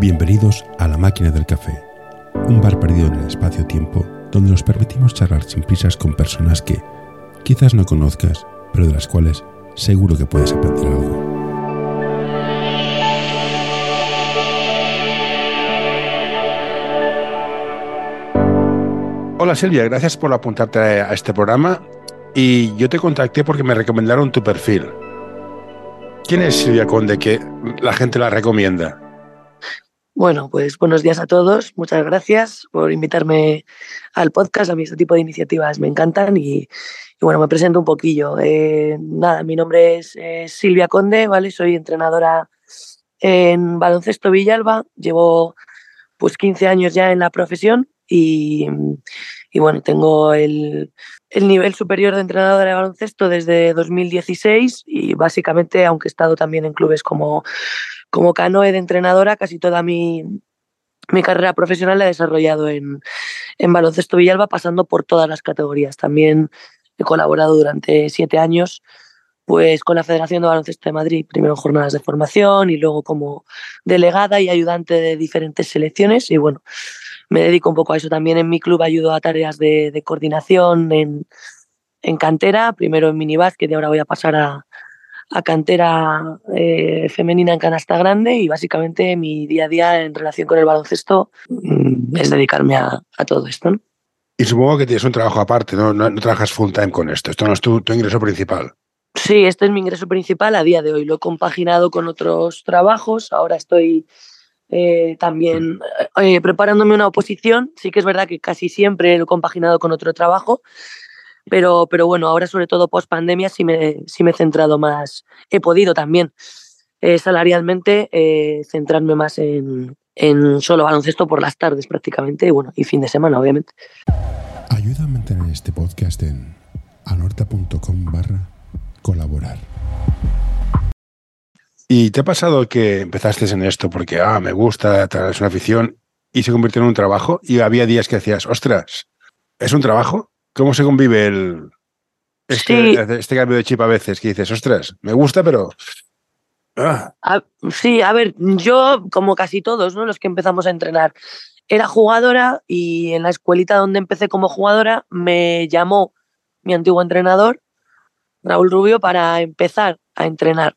Bienvenidos a La Máquina del Café, un bar perdido en el espacio-tiempo donde nos permitimos charlar sin prisas con personas que quizás no conozcas, pero de las cuales seguro que puedes aprender algo. Hola Silvia, gracias por apuntarte a este programa y yo te contacté porque me recomendaron tu perfil. ¿Quién es Silvia Conde que la gente la recomienda? Bueno, pues buenos días a todos. Muchas gracias por invitarme al podcast. A mí este tipo de iniciativas me encantan y, bueno, me presento un poquillo. Eh, nada, mi nombre es Silvia Conde, ¿vale? Soy entrenadora en baloncesto Villalba. Llevo pues 15 años ya en la profesión y, bueno, tengo el, el, nivel superior de entrenadora de baloncesto desde 2016 y básicamente, aunque he estado también en clubes como como canoe de entrenadora, casi toda mi, mi carrera profesional la he desarrollado en, en baloncesto Villalba, pasando por todas las categorías. También he colaborado durante siete años pues con la Federación de Baloncesto de Madrid, primero en jornadas de formación y luego como delegada y ayudante de diferentes selecciones. Y bueno, me dedico un poco a eso también en mi club, ayudo a tareas de, coordinación en, en cantera, primero en minibásquet y ahora voy a pasar a, a cantera eh, femenina en canasta grande y básicamente mi día a día en relación con el baloncesto mm, es dedicarme a, todo esto. Y supongo que tienes un trabajo aparte, ¿no? No, trabajas full time con esto, esto no es tu, ingreso principal. Sí, este es mi ingreso principal a día de hoy. Lo he compaginado con otros trabajos. Ahora estoy eh, también eh, preparándome una oposición. Sí que es verdad que casi siempre lo he compaginado con otro trabajo, pero, pero bueno, ahora sobre todo post pandemia sí me, sí me he centrado más, he podido también eh, salarialmente eh, centrarme más en, en solo baloncesto por las tardes prácticamente y bueno, y fin de semana obviamente. Ayuda a mantener este podcast en anorta.com barra colaborar. ¿Y te ha pasado que empezaste en esto porque, ah, me gusta, es una afición y se convirtió en un trabajo y había días que decías, ostras, ¿es un trabajo? ¿Cómo se convive el, este, este, cambio de chip a veces? Que dices, ostras, me gusta, pero... Ah". sí, a ver, yo, como casi todos, ¿no? los que empezamos a entrenar, era jugadora y en la escuelita donde empecé como jugadora me llamó mi antiguo entrenador, Raúl Rubio, para empezar a entrenar.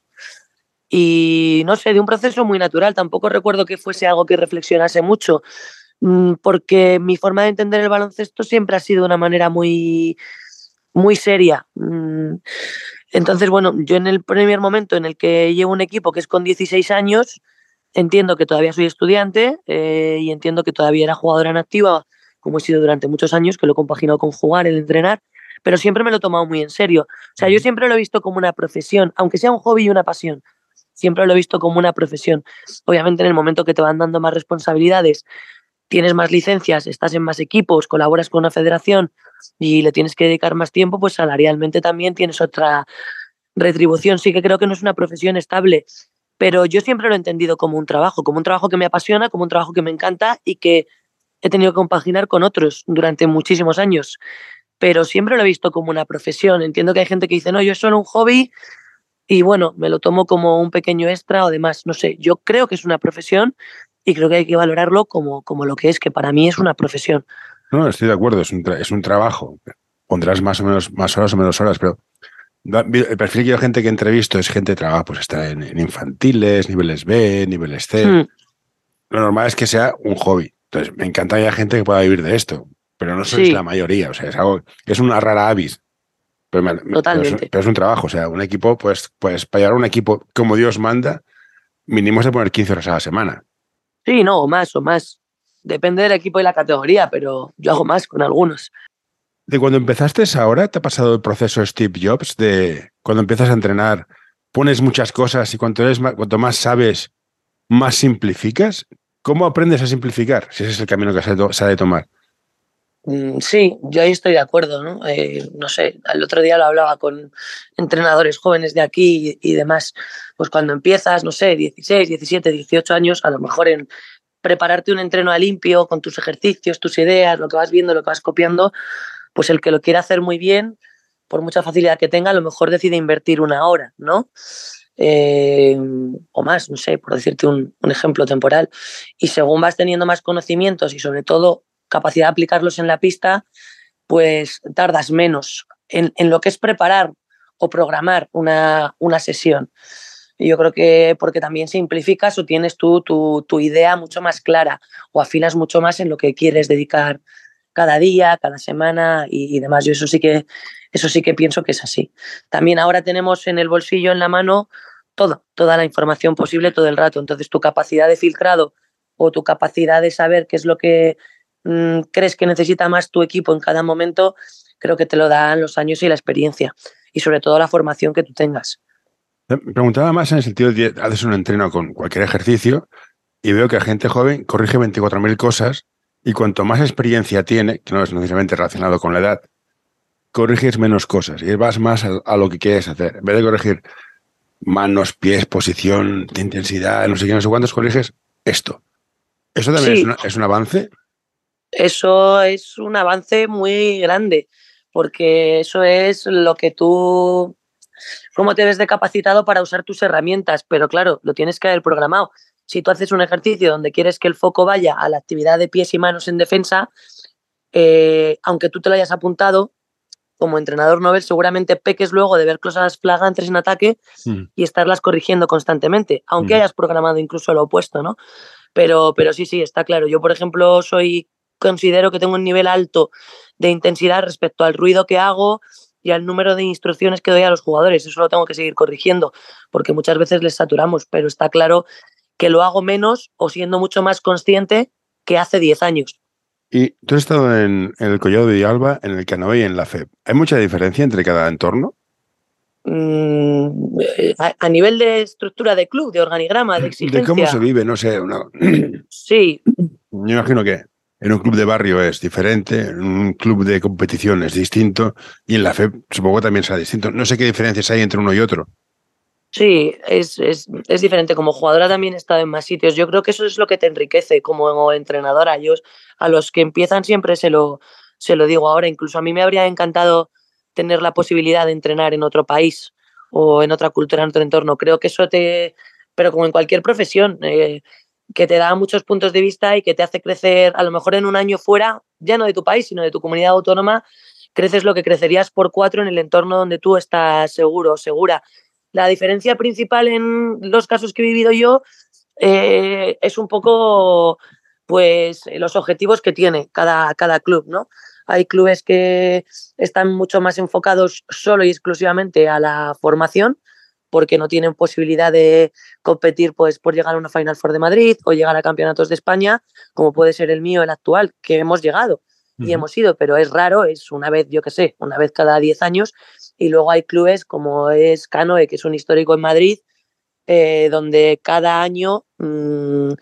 Y no sé, de un proceso muy natural, tampoco recuerdo que fuese algo que reflexionase mucho. Mm, porque mi forma de entender el baloncesto siempre ha sido de una manera muy, muy seria. Mm, entonces, bueno, yo en el primer momento en el que llevo un equipo que es con 16 años, entiendo que todavía soy estudiante eh, y entiendo que todavía era jugadora en activa, como he sido durante muchos años, que lo he compaginado con jugar, el entrenar, pero siempre me lo he tomado muy en serio. O sea, yo siempre lo he visto como una profesión, aunque sea un hobby y una pasión. Siempre lo he visto como una profesión. Obviamente en el momento que te van dando más responsabilidades, tienes más licencias, estás en más equipos, colaboras con una federación y le tienes que dedicar más tiempo, pues salarialmente también tienes otra retribución. Sí que creo que no es una profesión estable, pero yo siempre lo he entendido como un trabajo, como un trabajo que me apasiona, como un trabajo que me encanta y que he tenido que compaginar con otros durante muchísimos años. Pero siempre lo he visto como una profesión. Entiendo que hay gente que dice, no, yo es solo un hobby y bueno, me lo tomo como un pequeño extra o demás. No sé, yo creo que es una profesión y creo que hay que valorarlo como, como lo que es, que para mí es una profesión. No, estoy de acuerdo, es un, es un trabajo. Pondrás más o menos más horas o menos horas, pero el perfil que yo gente que entrevisto es gente que trabaja, pues está en, infantiles, niveles B, niveles C. Hmm. Lo normal es que sea un hobby. Entonces, me encantaría gente que pueda vivir de esto, pero no sois la mayoría. O sea, es algo, es una rara avis. Pero, Totalmente. Pero es, un trabajo. O sea, un equipo, pues, pues para llevar un equipo como Dios manda, mínimo de poner 15 horas a la semana. Sí, no, o más, o más. Depende del equipo y la categoría, pero yo hago más con algunos. De cuando empezaste ahora, ¿te ha pasado el proceso Steve Jobs de cuando empiezas a entrenar, pones muchas cosas y cuanto, eres cuanto más sabes, más simplificas? ¿Cómo aprendes a simplificar? Si ese es el camino que se ha de tomar. Mm, sí, yo ahí estoy de acuerdo, ¿no? Eh, no sé, el otro día lo hablaba con entrenadores jóvenes de aquí y, demás, pues cuando empiezas, no sé, 16, 17, 18 años, a lo mejor en prepararte un entreno a limpio con tus ejercicios, tus ideas, lo que vas viendo, lo que vas copiando, pues el que lo quiera hacer muy bien, por mucha facilidad que tenga, a lo mejor decide invertir una hora, ¿no? eh, o más, no sé, por decirte un, ejemplo temporal. Y según vas teniendo más conocimientos y sobre todo capacidad de aplicarlos en la pista, pues tardas menos en, en lo que es preparar o programar una, una sesión. Yo creo que porque también simplificas o tienes tú tu, tu, idea mucho más clara o afinas mucho más en lo que quieres dedicar cada día, cada semana y, y, demás. Yo eso sí que eso sí que pienso que es así. También ahora tenemos en el bolsillo, en la mano, todo, toda la información posible todo el rato. Entonces tu capacidad de filtrado o tu capacidad de saber qué es lo que mmm, crees que necesita más tu equipo en cada momento, creo que te lo dan los años y la experiencia y sobre todo la formación que tú tengas. Me preguntaba más en el sentido de haces un entreno con cualquier ejercicio y veo que la gente joven corrige 24.000 cosas y cuanto más experiencia tiene, que no es necesariamente relacionado con la edad, corriges menos cosas y vas más a, a, lo que quieres hacer. En vez de corregir manos, pies, posición, de intensidad, no sé qué, no sé cuántos, corriges esto. ¿Eso también sí. es, una, es un avance? Eso es un avance muy grande, porque eso es lo que tú, cómo te ves de capacitado para usar tus herramientas, pero claro, lo tienes que haber programado. Si tú haces un ejercicio donde quieres que el foco vaya a la actividad de pies y manos en defensa, eh, aunque tú te lo hayas apuntado, como entrenador novel seguramente peques luego de ver cosas flagrantes en ataque mm. y estarlas corrigiendo constantemente, aunque mm. hayas programado incluso lo opuesto, ¿no? Pero, pero sí, sí, está claro. Yo, por ejemplo, soy considero que tengo un nivel alto de intensidad respecto al ruido que hago y al número de instrucciones que doy a los jugadores. Eso lo tengo que seguir corrigiendo, porque muchas veces les saturamos, pero está claro que lo hago menos o siendo mucho más consciente que hace 10 años. Y tú has estado en, en el Collado de Alba, en el Canoe y en la FEB. ¿Hay mucha diferencia entre cada entorno? Mm, a, a, nivel de estructura de club, de organigrama, de exigencia. De cómo se vive, no sé. Una... Sí. Yo imagino que en un club de barrio es diferente, en un club de competición es distinto y en la FEB supongo también será distinto. No sé qué diferencias hay entre uno y otro. Sí, es, es, es, diferente. Como jugadora también he estado en más sitios. Yo creo que eso es lo que te enriquece como entrenadora. Yo a los que empiezan siempre se lo, se lo digo ahora. Incluso a mí me habría encantado tener la posibilidad de entrenar en otro país o en otra cultura, en otro entorno. Creo que eso te, pero como en cualquier profesión, eh, que te da muchos puntos de vista y que te hace crecer a lo mejor en un año fuera, ya no de tu país, sino de tu comunidad autónoma, creces lo que crecerías por cuatro en el entorno donde tú estás seguro, segura. La diferencia principal en los casos que he vivido yo eh, es un poco pues los objetivos que tiene cada, cada club, ¿no? Hay clubes que están mucho más enfocados solo y exclusivamente a la formación, porque no tienen posibilidad de competir pues, por llegar a una Final Four de Madrid o llegar a campeonatos de España, como puede ser el mío, el actual, que hemos llegado y uh -huh. hemos ido, pero es raro, es una vez, yo qué sé, una vez cada 10 años y luego hay clubes como es Canoe, que es un histórico en Madrid, eh, donde cada año mmm,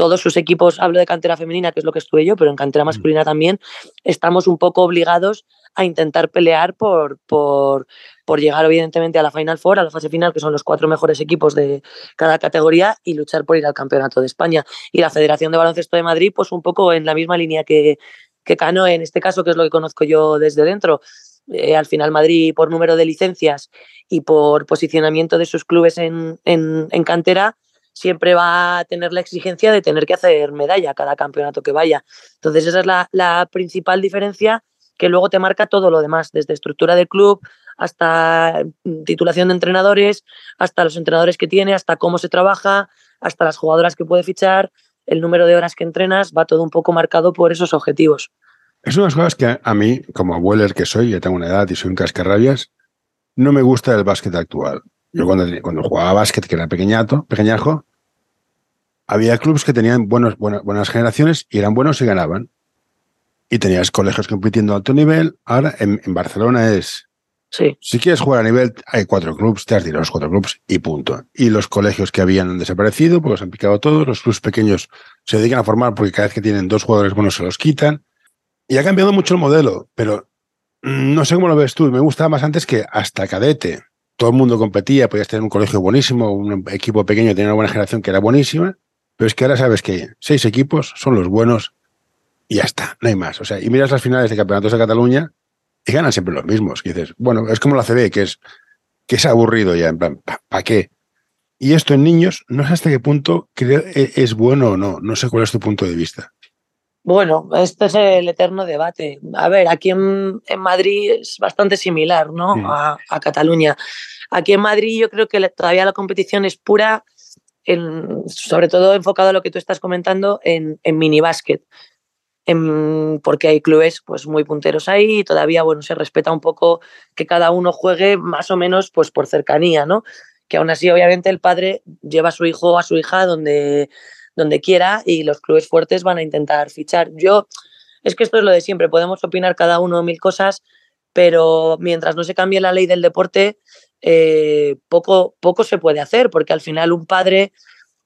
todos sus equipos, hablo de cantera femenina, que es lo que estuve yo, pero en cantera masculina también, estamos un poco obligados a intentar pelear por, por, por llegar evidentemente a la Final Four, a la fase final, que son los cuatro mejores equipos de cada categoría, y luchar por ir al Campeonato de España. Y la Federación de Baloncesto de Madrid, pues un poco en la misma línea que, que Cano, en este caso, que es lo que conozco yo desde dentro, eh, al final Madrid por número de licencias y por posicionamiento de sus clubes en, en, en, cantera siempre va a tener la exigencia de tener que hacer medalla cada campeonato que vaya. Entonces esa es la, principal diferencia que luego te marca todo lo demás, desde estructura del club hasta titulación de entrenadores, hasta los entrenadores que tiene, hasta cómo se trabaja, hasta las jugadoras que puede fichar, el número de horas que entrenas, va todo un poco marcado por esos objetivos. Es una de las cosas que a mí, como abuelo que soy, ya tengo una edad y soy un cascarrabias, no me gusta el básquet actual. Yo cuando, cuando jugaba básquet, que era pequeñato, pequeñajo, había clubes que tenían buenos, buenas, buenas generaciones y eran buenos y ganaban. Y tenías colegios compitiendo a alto nivel. Ahora en, en Barcelona es... Sí. Si quieres jugar a nivel, hay cuatro clubes, te has tirado los cuatro clubes y punto. Y los colegios que habían desaparecido, porque se han picado todos, los clubes pequeños se dedican a formar porque cada vez que tienen dos jugadores buenos se los quitan y ha cambiado mucho el modelo, pero no sé cómo lo ves tú. Me gustaba más antes que hasta cadete. Todo el mundo competía, podías tener un colegio buenísimo, un equipo pequeño, tenía una buena generación que era buenísima, pero es que ahora sabes que seis equipos son los buenos y ya está, no hay más. O sea, y miras las finales de campeonatos de Cataluña y ganan siempre los mismos. Y dices, bueno, es como la CB, que es, que es aburrido ya, en plan, ¿para pa qué? Y esto en niños, no sé hasta qué punto e, es bueno o no. No sé cuál es tu punto de vista. Bueno, este es el eterno debate. A ver, aquí en, Madrid es bastante similar ¿no? A, Cataluña. Aquí en Madrid yo creo que todavía la competición es pura, sobre todo enfocado a lo que tú estás comentando en, en minibásquet. porque hay clubes pues, muy punteros ahí y todavía bueno, se respeta un poco que cada uno juegue más o menos pues, por cercanía, ¿no? que aún así obviamente el padre lleva a su hijo o a su hija donde, donde quiera y los clubes fuertes van a intentar fichar. Yo, es que esto es lo de siempre, podemos opinar cada uno mil cosas, pero mientras no se cambie la ley del deporte, eh, poco, poco se puede hacer, porque al final un padre,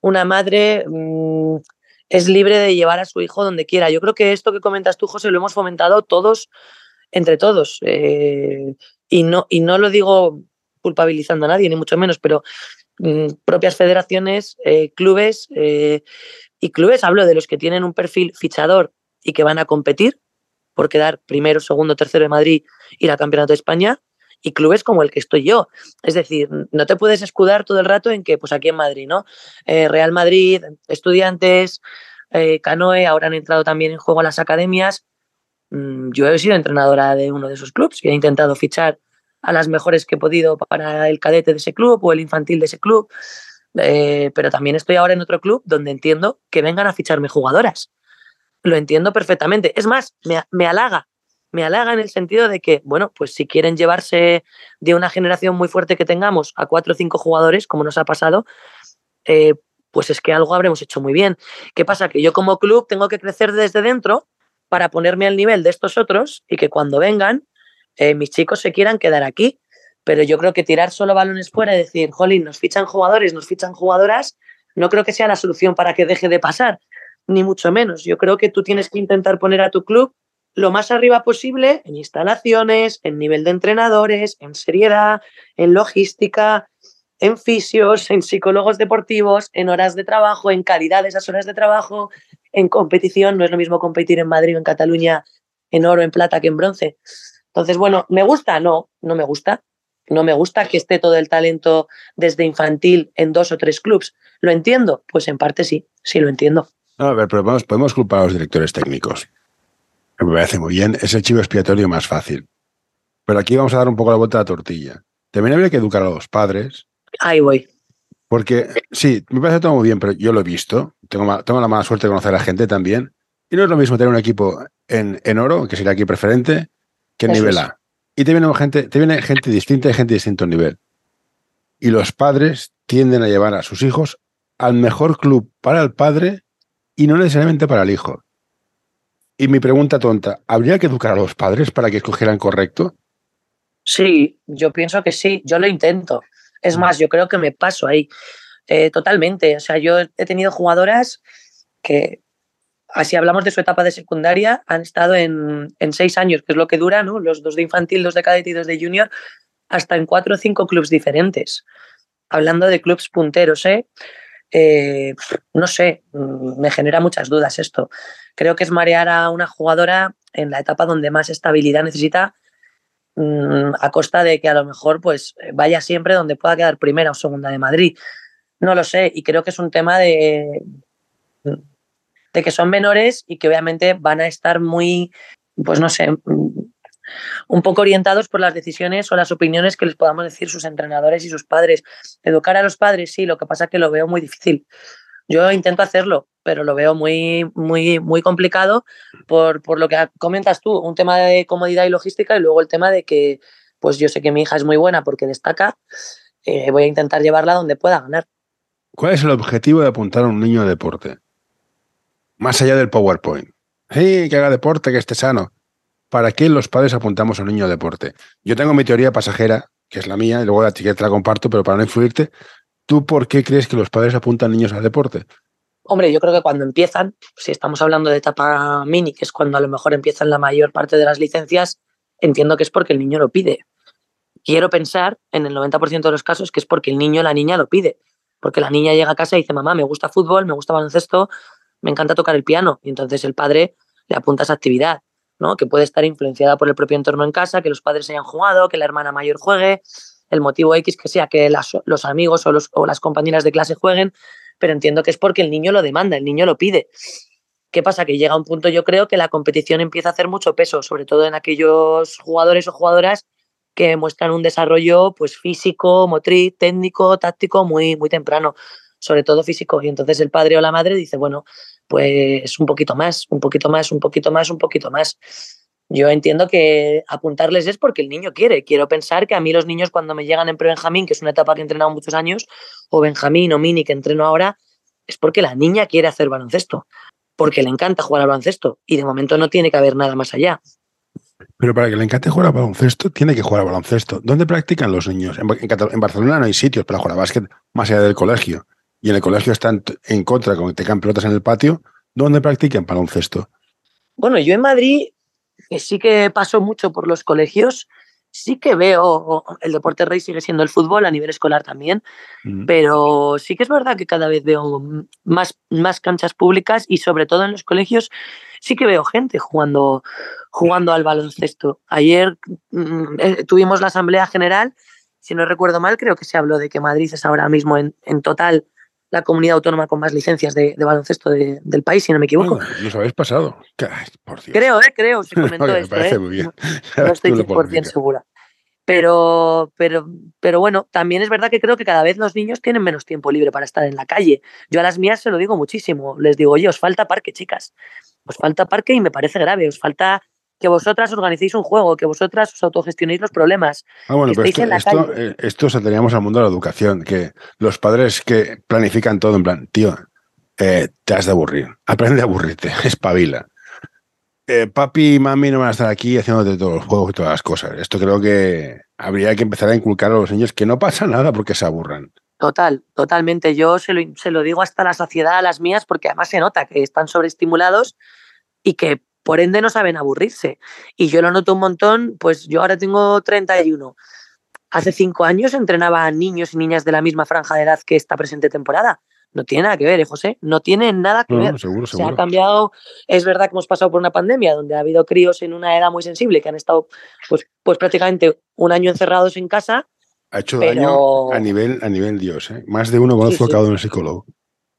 una madre... Mm, es libre de llevar a su hijo donde quiera. Yo creo que esto que comentas tú, José, lo hemos fomentado todos, entre todos. Eh, y, no, y no lo digo culpabilizando a nadie, ni mucho menos, pero mm, propias federaciones, eh, clubes y clubes, hablo de los que tienen un perfil fichador y que van a competir por quedar primero, segundo, tercero de Madrid, ir al Campeonato de España, y clubes como el que estoy yo. Es decir, no te puedes escudar todo el rato en que, pues aquí en Madrid, ¿no? Eh, Real Madrid, estudiantes, Canoe, ahora han entrado también en juego las academias. Mm, yo he sido entrenadora de uno de esos clubes y he intentado fichar a las mejores que he podido para el cadete de ese club o el infantil de ese club. Eh, pero también estoy ahora en otro club donde entiendo que vengan a ficharme jugadoras. Lo entiendo perfectamente. Es más, me, me halaga. Me halaga en el sentido de que, bueno, pues si quieren llevarse de una generación muy fuerte que tengamos a cuatro o cinco jugadores, como nos ha pasado, eh, pues es que algo habremos hecho muy bien. ¿Qué pasa? Que yo como club tengo que crecer desde dentro para ponerme al nivel de estos otros y que cuando vengan eh, mis chicos se quieran quedar aquí. Pero yo creo que tirar solo balones fuera y decir, jolín, nos fichan jugadores, nos fichan jugadoras, no creo que sea la solución para que deje de pasar, ni mucho menos. Yo creo que tú tienes que intentar poner a tu club lo más arriba posible en instalaciones, en nivel de entrenadores, en seriedad, en logística, en fisios, en psicólogos deportivos, en horas de trabajo, en calidad de esas horas de trabajo, en competición. No es lo mismo competir en Madrid o en Cataluña en oro, en plata que en bronce. Entonces, bueno, ¿me gusta? No, no me gusta. No me gusta que esté todo el talento desde infantil en dos o tres clubs. ¿Lo entiendo? Pues en parte sí, sí lo entiendo. a ver, pero podemos culpar a los directores técnicos. Me parece muy bien, es el chivo expiatorio más fácil. Pero aquí vamos a dar un poco la vuelta a la tortilla. También habría que educar a los padres. Ahí voy. Porque sí, me parece todo muy bien, pero yo lo he visto. Tengo, tengo la mala suerte de conocer a la gente también. Y no es lo mismo tener un equipo en, en oro, que sería aquí preferente, que nivel A. Y te viene, gente, te viene gente distinta y gente de distinto nivel. Y los padres tienden a llevar a sus hijos al mejor club para el padre y no necesariamente para el hijo. Y mi pregunta tonta, ¿habría que educar a los padres para que escogieran correcto? Sí, yo pienso que sí, yo lo intento. Es más, yo creo que me paso ahí eh, totalmente. O sea, yo he tenido jugadoras que Así hablamos de su etapa de secundaria, han estado en, seis años, que es lo que dura, ¿no? Los dos de infantil, dos de cadete y dos de junior, hasta en cuatro o cinco clubes diferentes. Hablando de clubes punteros, ¿eh? ¿eh? no sé, mm, me genera muchas dudas esto. Creo que es marear a una jugadora en la etapa donde más estabilidad necesita mm, a costa de que a lo mejor pues vaya siempre donde pueda quedar primera o segunda de Madrid. No lo sé y creo que es un tema de de que son menores y que obviamente van a estar muy, pues no sé, un poco orientados por las decisiones o las opiniones que les podamos decir sus entrenadores y sus padres. Educar a los padres, sí, lo que pasa es que lo veo muy difícil. Yo intento hacerlo, pero lo veo muy, muy, muy complicado por, por lo que comentas tú, un tema de comodidad y logística y luego el tema de que, pues yo sé que mi hija es muy buena porque destaca, eh, voy a intentar llevarla donde pueda ganar. ¿Cuál es el objetivo de apuntar a un niño a deporte? más allá del PowerPoint. Sí, que haga deporte, que esté sano. ¿Para qué los padres apuntamos a un niño a deporte? Yo tengo mi teoría pasajera, que es la mía, y luego la etiqueta la comparto, pero para no influirte, ¿tú por qué crees que los padres apuntan niños al deporte? Hombre, yo creo que cuando empiezan, si estamos hablando de etapa mini, que es cuando a lo mejor empiezan la mayor parte de las licencias, entiendo que es porque el niño lo pide. Quiero pensar, en el 90% de los casos, que es porque el niño o la niña lo pide. Porque la niña llega a casa y dice, mamá, me gusta fútbol, me gusta baloncesto, me encanta tocar el piano. Y entonces el padre le apunta a esa actividad, ¿no? Que puede estar influenciada por el propio entorno en casa, que los padres hayan jugado, que la hermana mayor juegue, el motivo X que sea que los amigos o, las compañeras de clase jueguen, pero entiendo que es porque el niño lo demanda, el niño lo pide. ¿Qué pasa? Que llega un punto, yo creo, que la competición empieza a hacer mucho peso, sobre todo en aquellos jugadores o jugadoras que muestran un desarrollo pues, físico, motriz, técnico, táctico muy, muy temprano, sobre todo físico. Y entonces el padre o la madre dice, bueno, pues un poquito más, un poquito más, un poquito más, un poquito más. Yo entiendo que apuntarles es porque el niño quiere. Quiero pensar que a mí los niños cuando me llegan en pre-Benjamín, que es una etapa que he entrenado muchos años, o Benjamín o Mini que entreno ahora, es porque la niña quiere hacer baloncesto porque le encanta jugar al baloncesto y de momento no tiene que haber nada más allá. Pero para que le encante jugar al baloncesto, tiene que jugar al baloncesto. ¿Dónde practican los niños? En, Barcelona no hay sitios para jugar al básquet más allá del colegio. Y en el colegio están en contra con que te pelotas en el patio. ¿Dónde practican baloncesto? Bueno, yo en Madrid, que sí que paso mucho por los colegios, sí que veo, el deporte rey sigue siendo el fútbol a nivel escolar también, mm. pero sí que es verdad que cada vez veo más, más canchas públicas y sobre todo en los colegios sí que veo gente jugando, jugando al baloncesto. Ayer mm, eh, tuvimos la Asamblea General, si no recuerdo mal, creo que se habló de que Madrid es ahora mismo en, en total la comunidad autónoma con más licencias de, baloncesto del país, si no me equivoco. Nos habéis pasado. Creo, ¿eh? Creo, se comentó me parece ¿eh? muy bien. No, estoy 100% segura. Pero, pero, pero bueno, también es verdad que creo que cada vez los niños tienen menos tiempo libre para estar en la calle. Yo a las mías se lo digo muchísimo. Les digo, oye, os falta parque, chicas. Os falta parque y me parece grave. Os falta que vosotras organicéis un juego, que vosotras os autogestionéis los problemas. Ah, bueno, pero esto, eh, esto, al mundo de la educación, que los padres que planifican todo en plan, tío, eh, te has de aburrir, aprende a aburrirte, espabila. Eh, papi y mami no van a estar aquí haciéndote todos los juegos y todas las cosas. Esto creo que habría que empezar a inculcar a los niños que no pasa nada porque se aburran. Total, totalmente. Yo se lo, se lo digo hasta la saciedad a las mías porque además se nota que están sobreestimulados y que por ende no saben aburrirse. Y yo lo noto un montón, pues yo ahora tengo 31. Hace cinco años entrenaba a niños y niñas de la misma franja de edad que esta presente temporada. No tiene nada que ver, ¿eh, José? No tiene nada que ver. Seguro, Se ha cambiado. Es verdad que hemos pasado por una pandemia donde ha habido críos en una edad muy sensible que han estado pues, pues prácticamente un año encerrados en casa. Ha hecho daño a nivel, a nivel Dios. ¿eh? Más de uno conozco sí, cada uno psicólogo.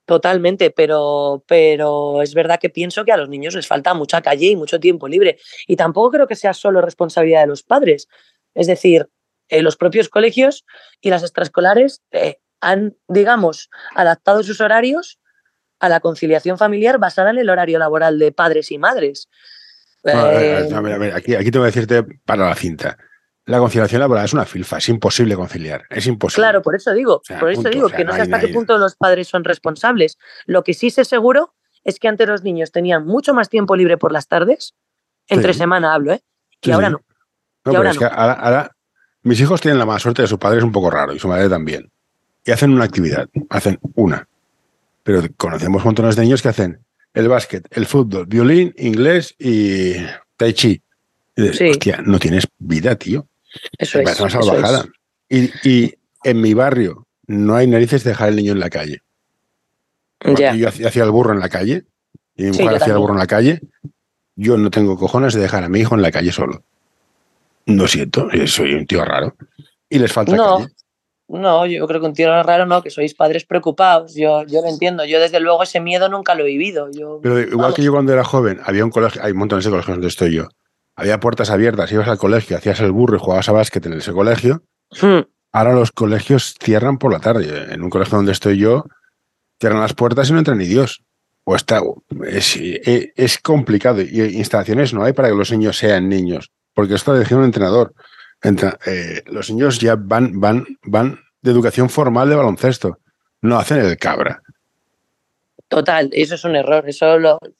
Totalmente, pero, pero es verdad que pienso que a los niños les falta mucha calle y mucho tiempo libre. Y tampoco creo que sea solo responsabilidad de los padres. Es decir, eh, los propios colegios y las extraescolares eh, han, digamos, adaptado sus horarios a la conciliación familiar basada en el horario laboral de padres y madres. Eh, aquí, aquí tengo que decirte para la cinta la conciliación laboral es una filfa, es imposible conciliar, es imposible. Claro, por eso digo, por eso digo que no, sé hasta qué punto los padres son responsables. Lo que sí sé seguro es que antes los niños tenían mucho más tiempo libre por las tardes, entre semana hablo, ¿eh? Y ahora no. No, ahora es que ahora, mis hijos tienen la mala suerte de su padre es un poco raro y su madre también. Y hacen una actividad, hacen una. Pero conocemos montones de niños que hacen el básquet, el fútbol, violín, inglés y tai chi. Y hostia, no tienes vida, tío. Eso es. Una salvajada. Y, en mi barrio no hay narices de dejar el niño en la calle. Yo hacía el burro en la calle y mi mujer hacía el burro en la calle. Yo no tengo cojones de dejar a mi hijo en la calle solo. No siento, soy un tío raro. Y les falta no, calle. No, yo creo que un tío raro no, que sois padres preocupados. Yo, yo lo entiendo. Yo, desde luego, ese miedo nunca lo he vivido. Yo, Pero igual que yo cuando era joven, había un colegio, hay montones de colegios donde estoy yo había puertas abiertas, ibas al colegio, hacías el burro y jugabas a básquet en ese colegio. Hmm. Ahora los colegios cierran por la tarde. En un colegio donde estoy yo, cierran las puertas y no entra ni Dios. O está, es, e, es, complicado. Y instalaciones no hay para que los niños sean niños. Porque esto lo decía un entrenador. Eh, los niños ya van, van, van de educación formal de baloncesto. No hacen el cabra. Total, eso es un error. Eso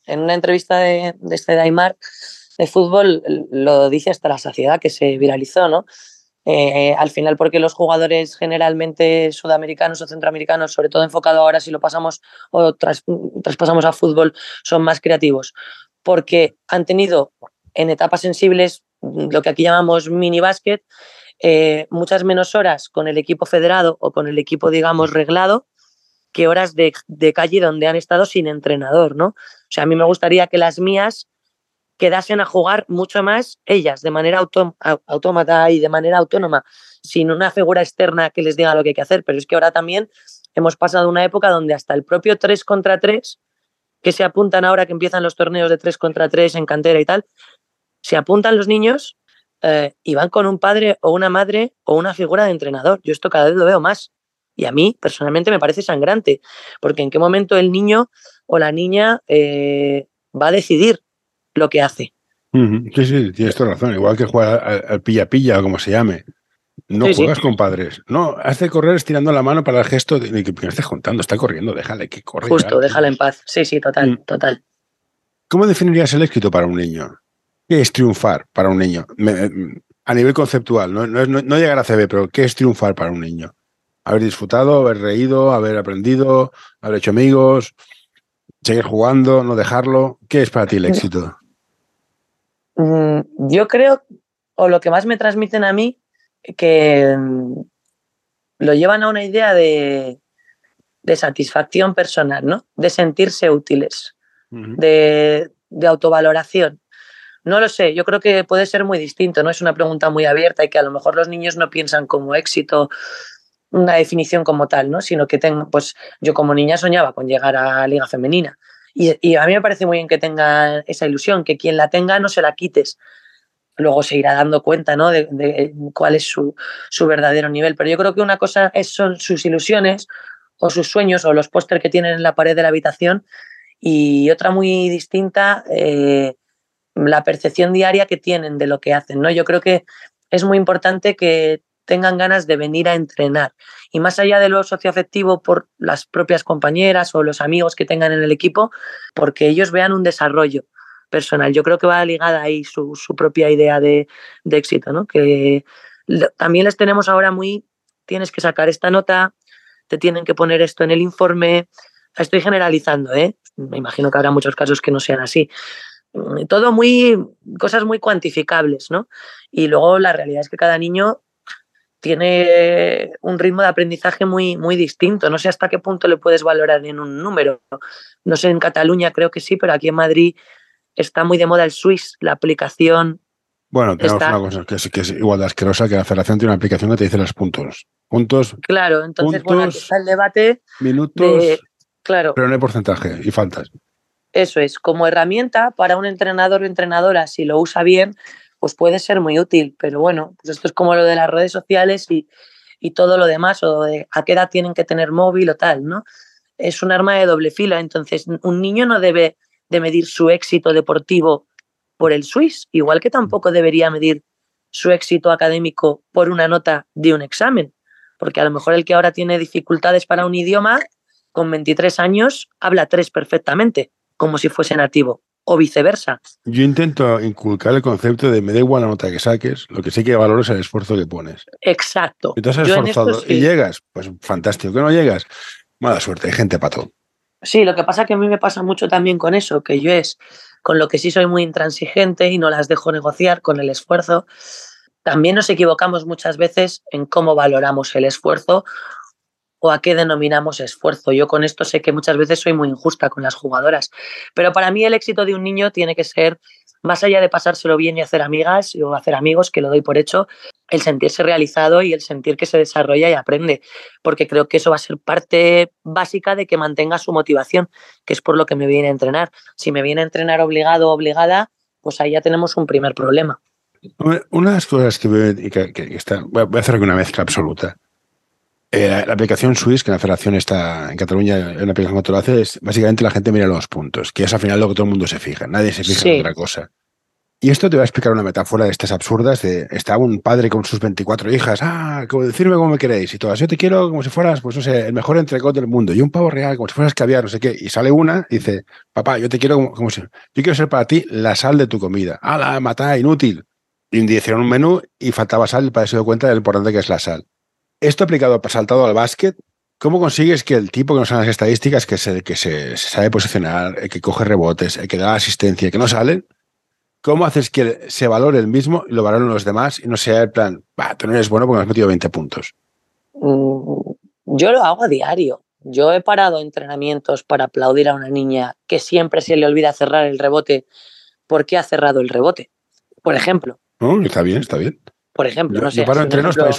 en una entrevista de, de este Daimar de fútbol lo dice hasta la saciedad que se viralizó, ¿no? Eh, al final, porque los jugadores generalmente sudamericanos o centroamericanos, sobre todo enfocado ahora si lo pasamos o traspasamos a fútbol, son más creativos, porque han tenido en etapas sensibles lo que aquí llamamos mini básquet, eh, muchas menos horas con el equipo federado o con el equipo, digamos, reglado, que horas de, de calle donde han estado sin entrenador, ¿no? O sea, a mí me gustaría que las mías quedasen a jugar mucho más ellas, de manera autómata y de manera autónoma, sin una figura externa que les diga lo que hay que hacer. Pero es que ahora también hemos pasado una época donde hasta el propio 3 contra 3, que se apuntan ahora que empiezan los torneos de 3 contra 3 en cantera y tal, se apuntan los niños eh, y van con un padre o una madre o una figura de entrenador. Yo esto cada vez lo veo más. Y a mí personalmente me parece sangrante, porque en qué momento el niño o la niña eh, va a decidir lo que hace. Sí, sí, tienes toda razón. Igual que jugar al pilla-pilla o como se llame. No juegas con padres. No, hace correr estirando la mano para el gesto de que me estés contando. Está corriendo, déjale que corra. Justo, déjale en paz. Sí, sí, total, mm. total. ¿Cómo definirías el éxito para un niño? ¿Qué es triunfar para un niño? a nivel conceptual, no, no, llegar a CB, pero ¿qué es triunfar para un niño? Haber disfrutado, haber reído, haber aprendido, haber hecho amigos, seguir jugando, no dejarlo. ¿Qué es para ti el éxito? Mm, yo creo, o lo que más me transmiten a mí, que mm, lo llevan a una idea de, satisfacción personal, ¿no? De sentirse útiles, de, autovaloración. No lo sé, yo creo que puede ser muy distinto, ¿no? Es una pregunta muy abierta y que a lo mejor los niños no piensan como éxito una definición como tal, ¿no? Sino que tengo, pues yo como niña soñaba con llegar a Liga Femenina. Y, a mí me parece muy bien que tenga esa ilusión, que quien la tenga no se la quites. Luego se irá dando cuenta ¿no? de, cuál es su, su, verdadero nivel. Pero yo creo que una cosa es, son sus ilusiones o sus sueños o los póster que tienen en la pared de la habitación y otra muy distinta, eh, la percepción diaria que tienen de lo que hacen. ¿no? Yo creo que es muy importante que tengan ganas de venir a entrenar. Y más allá de lo socioafectivo por las propias compañeras o los amigos que tengan en el equipo, porque ellos vean un desarrollo personal. Yo creo que va ligada ahí su, propia idea de, éxito, ¿no? Que también les tenemos ahora muy, tienes que sacar esta nota, te tienen que poner esto en el informe. Estoy generalizando, ¿eh? Me imagino que habrá muchos casos que no sean así. Todo muy, cosas muy cuantificables, ¿no? Y luego la realidad es que cada niño tiene un ritmo de aprendizaje muy, muy distinto. No sé hasta qué punto le puedes valorar en un número. No sé, en Cataluña creo que sí, pero aquí en Madrid está muy de moda el Swiss, la aplicación. Bueno, tenemos una cosa que es, igual de asquerosa, que la federación tiene una aplicación que te dice los puntos. Puntos. Claro, entonces, bueno, aquí está el debate. Minutos. claro. Pero no hay porcentaje y faltas. Eso es, como herramienta para un entrenador o entrenadora, si lo usa bien, pues puede ser muy útil. Pero bueno, pues esto es como lo de las redes sociales y, todo lo demás, o de a qué edad tienen que tener móvil o tal, ¿no? Es un arma de doble fila. Entonces, un niño no debe de medir su éxito deportivo por el Swiss, igual que tampoco debería medir su éxito académico por una nota de un examen, porque a lo mejor el que ahora tiene dificultades para un idioma, con 23 años, habla tres perfectamente, como si fuese nativo o viceversa. Yo intento inculcar el concepto de me da igual la nota que saques, lo que sí que valoro es el esfuerzo que pones. Exacto. Entonces has esforzado y llegas, pues fantástico. Que no llegas, mala suerte, hay gente pato. Sí, lo que pasa es que a mí me pasa mucho también con eso, que yo es con lo que sí soy muy intransigente y no las dejo negociar con el esfuerzo. También nos equivocamos muchas veces en cómo valoramos el esfuerzo a qué denominamos esfuerzo. Yo con esto sé que muchas veces soy muy injusta con las jugadoras, pero para mí el éxito de un niño tiene que ser, más allá de pasárselo bien y hacer amigas o hacer amigos, que lo doy por hecho, el sentirse realizado y el sentir que se desarrolla y aprende, porque creo que eso va a ser parte básica de que mantenga su motivación, que es por lo que me viene a entrenar. Si me viene a entrenar obligado o obligada, pues ahí ya tenemos un primer problema. Una de las cosas que, que, que está, voy a hacer una mezcla absoluta. Eh, la, aplicación Swiss, que la federación está en Cataluña, en la aplicación que lo hace, es básicamente la gente mira los puntos, que es al final lo que todo el mundo se fija. Nadie se fija en otra cosa. Y esto te va a explicar una metáfora de estas absurdas de estaba un padre con sus 24 hijas, ah, como decirme cómo me queréis y todas, yo te quiero como si fueras, pues no sé, el mejor entrecot del mundo y un pavo real como si fueras caviar, no sé qué, y sale una y dice, papá, yo te quiero como, si, yo quiero ser para ti la sal de tu comida, ah, la mata, inútil. Y un día hicieron un menú y faltaba sal y para eso dio cuenta de lo importante que es la sal. Esto aplicado, saltado al básquet, ¿cómo consigues que el tipo que no sabe las estadísticas, que, se, que se, sabe posicionar, el que coge rebotes, el que da asistencia, que no salen, ¿cómo haces que se valore el mismo y lo valoren los demás y no sea el plan, va, tú no eres bueno porque me has metido 20 puntos? Mm, yo lo hago a diario. Yo he parado entrenamientos para aplaudir a una niña que siempre se le olvida cerrar el rebote por qué ha cerrado el rebote, por ejemplo. No, está bien, está bien. Por ejemplo, no sé. Yo paro, entrenos para,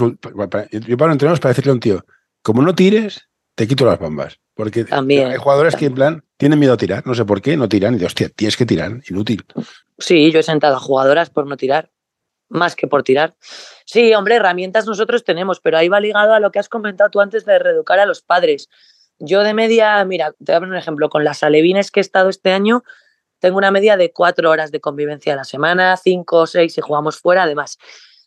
yo paro entrenos para decirle a un tío, como no tires, te quito las bambas. Porque También. hay jugadores que en plan tienen miedo a tirar, no sé por qué, no tiran y de hostia, tienes que tirar, inútil. Sí, yo he sentado a jugadoras por no tirar, más que por tirar. Sí, hombre, herramientas nosotros tenemos, pero ahí va ligado a lo que has comentado tú antes de reeducar a los padres. Yo de media, mira, te voy a poner un ejemplo, con las alevines que he estado este año, tengo una media de cuatro horas de convivencia a la semana, cinco o seis si jugamos fuera, además.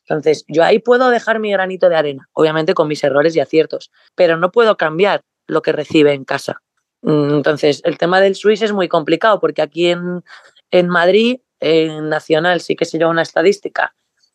Entonces, yo ahí puedo dejar mi granito de arena, obviamente con mis errores y aciertos, pero no puedo cambiar lo que recibe en casa. Mm, entonces, el tema del Swiss es muy complicado porque aquí en, en Madrid, en Nacional, sí que se lleva una estadística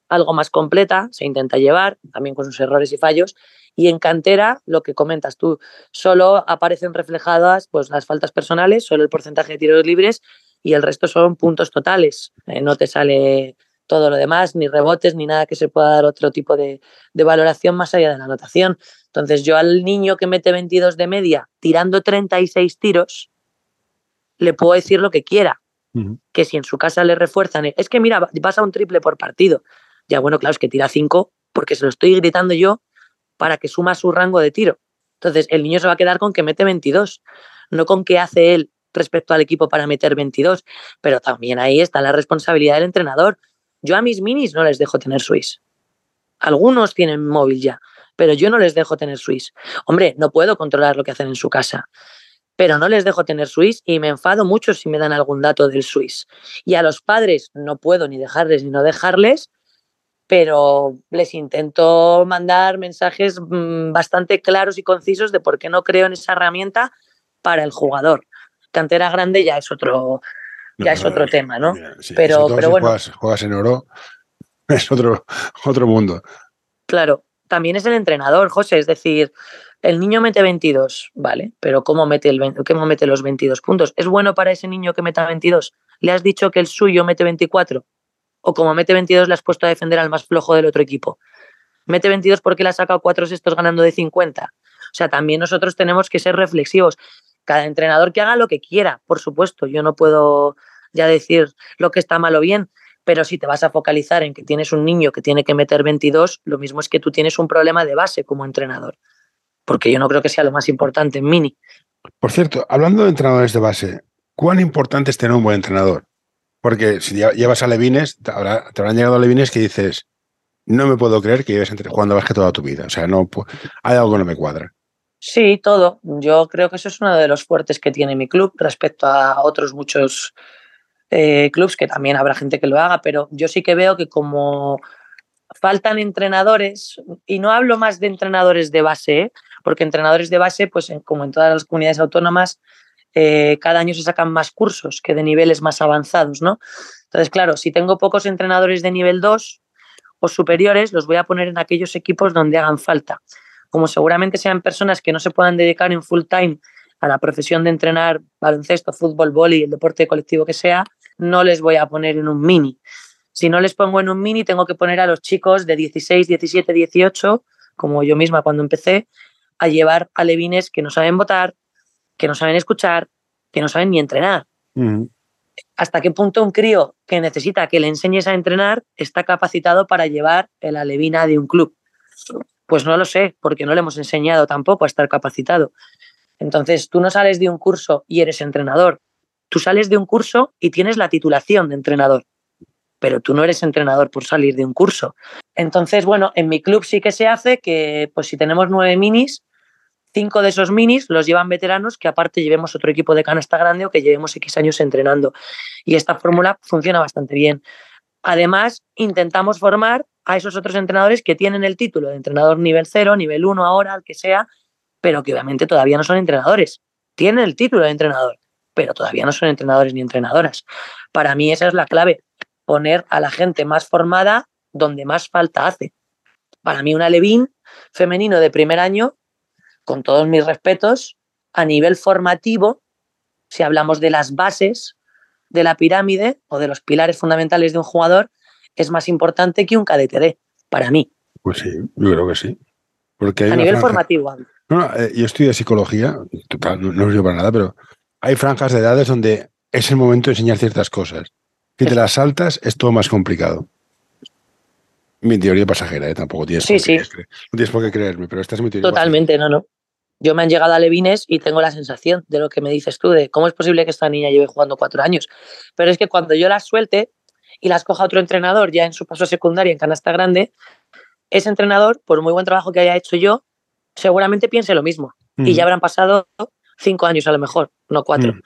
algo más completa, se intenta llevar, también con sus errores y fallos, y en cantera, lo que comentas tú, solo aparecen reflejadas pues, las faltas personales, solo el porcentaje de tiros libres y el resto son puntos totales. Eh, no te sale todo lo demás, ni rebotes, ni nada que se pueda dar otro tipo de, de, valoración más allá de la anotación. Entonces, yo al niño que mete 22 de media tirando 36 tiros, le puedo decir lo que quiera. Uh -huh. Que si en su casa le refuerzan, es que mira, vas a un triple por partido. Ya, bueno, claro, es que tira 5 porque se lo estoy gritando yo para que suma su rango de tiro. Entonces, el niño se va a quedar con que mete 22, no con qué hace él respecto al equipo para meter 22. Pero también ahí está la responsabilidad del entrenador. Yo a mis minis no les dejo tener Swiss. Algunos tienen móvil ya, pero yo no les dejo tener Swiss. Hombre, no puedo controlar lo que hacen en su casa, pero no les dejo tener Swiss y me enfado mucho si me dan algún dato del Swiss. Y a los padres no puedo ni dejarles ni no dejarles, pero les intento mandar mensajes bastante claros y concisos de por qué no creo en esa herramienta para el jugador. Cantera grande ya es otro, ya no, es otro no, tema, ¿no? Sí, pero, pero si bueno. Juegas, juegas, en oro, es otro, otro mundo. Claro, también es el entrenador, José, es decir, el niño mete 22, vale, pero ¿cómo mete, el, ¿cómo mete los 22 puntos? ¿Es bueno para ese niño que meta 22? ¿Le has dicho que el suyo mete 24? o como mete 22 le has puesto a defender al más flojo del otro equipo. Mete 22 porque le ha sacado cuatro sextos ganando de 50. O sea, también nosotros tenemos que ser reflexivos. Cada entrenador que haga lo que quiera, por supuesto. Yo no puedo ya decir lo que está mal o bien, pero si te vas a focalizar en que tienes un niño que tiene que meter 22, lo mismo es que tú tienes un problema de base como entrenador. Porque yo no creo que sea lo más importante en mini. Por cierto, hablando de entrenadores de base, ¿cuán importante es tener un buen entrenador? Porque si llevas a Levines, te, te habrán llegado a Levines que dices, no me puedo creer que lleves jugando a básquet toda tu vida. O sea, no hay algo que no me cuadra. Sí, todo. Yo creo que eso es uno de los fuertes que tiene mi club respecto a otros muchos eh, clubs, que también habrá gente que lo haga, pero yo sí que veo que como faltan entrenadores, y no hablo más de entrenadores de base, ¿eh? porque entrenadores de base, pues como en todas las comunidades autónomas, eh, cada año se sacan más cursos que de niveles más avanzados, ¿no? Entonces, claro, si tengo pocos entrenadores de nivel 2 o superiores, los voy a poner en aquellos equipos donde hagan falta. Como seguramente sean personas que no se puedan dedicar en full time a la profesión de entrenar baloncesto, fútbol, boli, el deporte colectivo que sea, no les voy a poner en un mini. Si no les pongo en un mini, tengo que poner a los chicos de 16, 17, 18, como yo misma cuando empecé, a llevar alevines que no saben votar, que no saben escuchar, que no saben ni entrenar. Uh -huh. ¿Hasta qué punto un crío que necesita que le enseñes a entrenar está capacitado para llevar el alevina de un club? Pues no lo sé, porque no le hemos enseñado tampoco a estar capacitado. Entonces, tú no sales de un curso y eres entrenador. Tú sales de un curso y tienes la titulación de entrenador, pero tú no eres entrenador por salir de un curso. Entonces, bueno, en mi club sí que se hace que, pues si tenemos nueve minis, cinco de esos minis los llevan veteranos que aparte llevemos otro equipo de canasta grande o que llevemos X años entrenando. Y esta fórmula funciona bastante bien. Además, intentamos formar a esos otros entrenadores que tienen el título de entrenador nivel 0, nivel 1 ahora, el que sea, pero que obviamente todavía no son entrenadores. Tienen el título de entrenador, pero todavía no son entrenadores ni entrenadoras. Para mí esa es la clave, poner a la gente más formada donde más falta hace. Para mí un alevín femenino de primer año con todos mis respetos, a nivel formativo, si hablamos de las bases de la pirámide o de los pilares fundamentales de un jugador, es más importante que un KDTD, para mí. Pues sí, yo creo que sí. Porque a nivel franja... formativo. No, no, eh, yo estudio psicología, total, no, no sirve para nada, pero hay franjas de edades donde es el momento de enseñar ciertas cosas. que te las saltas es todo más complicado. Mi teoría pasajera, ¿eh? tampoco tienes, sí, por sí. No tienes por qué creerme, pero esta es mi teoría. Totalmente, no, no. Yo me han llegado a Levines y tengo la sensación de lo que me dices tú, de cómo es posible que esta niña lleve jugando cuatro años. Pero es que cuando yo las suelte y las coja otro entrenador ya en su paso secundario en canasta grande, ese entrenador, por muy buen trabajo que haya hecho yo, seguramente piense lo mismo. Mm. Y ya habrán pasado cinco años a lo mejor, no cuatro. Mm.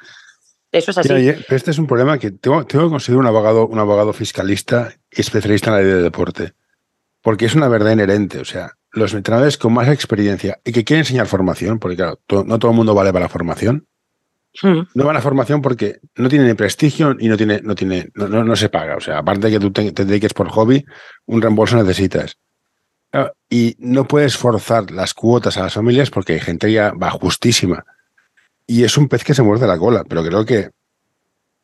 Eso es así. pero este es un problema que tengo, tengo que conseguir un abogado, un abogado fiscalista y especialista en la ley de deporte. Porque es una verdad inherente. O sea, los entrenadores con más experiencia y que quieren enseñar formación, porque claro, no todo el mundo vale para la formación. Hmm. No van a formación porque no tiene ni prestigio y no tiene, no tiene, no, no, se paga. O sea, aparte de que tú te, te, dediques por hobby, un reembolso necesitas. Y no puedes forzar las cuotas a las familias porque hay gente ya va justísima. Y es un pez que se muerde la cola, pero creo que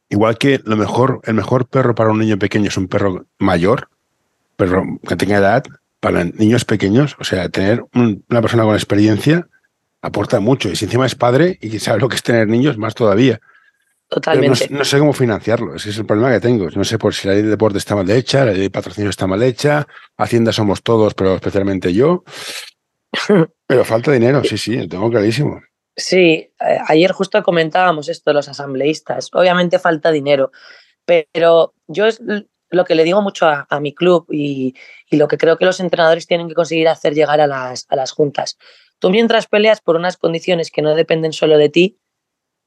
igual que lo mejor, el mejor perro para un niño pequeño es un perro mayor, perro que tenga edad, para niños pequeños, o sea, tener una persona con experiencia aporta mucho. Y si encima es padre y sabe lo que es tener niños, más todavía. Totalmente. No, sé cómo financiarlo, ese es el problema que tengo. No sé por si la ley de deporte está mal hecha, la ley de patrocinio está mal hecha, Hacienda somos todos, pero especialmente yo. Pero falta dinero, sí, sí, lo tengo clarísimo. Sí, ayer justo comentábamos esto de los asambleístas. Obviamente falta dinero, pero yo es lo que le digo mucho a, mi club y, lo que creo que los entrenadores tienen que conseguir hacer llegar a las, a las juntas. Tú mientras peleas por unas condiciones que no dependen solo de ti,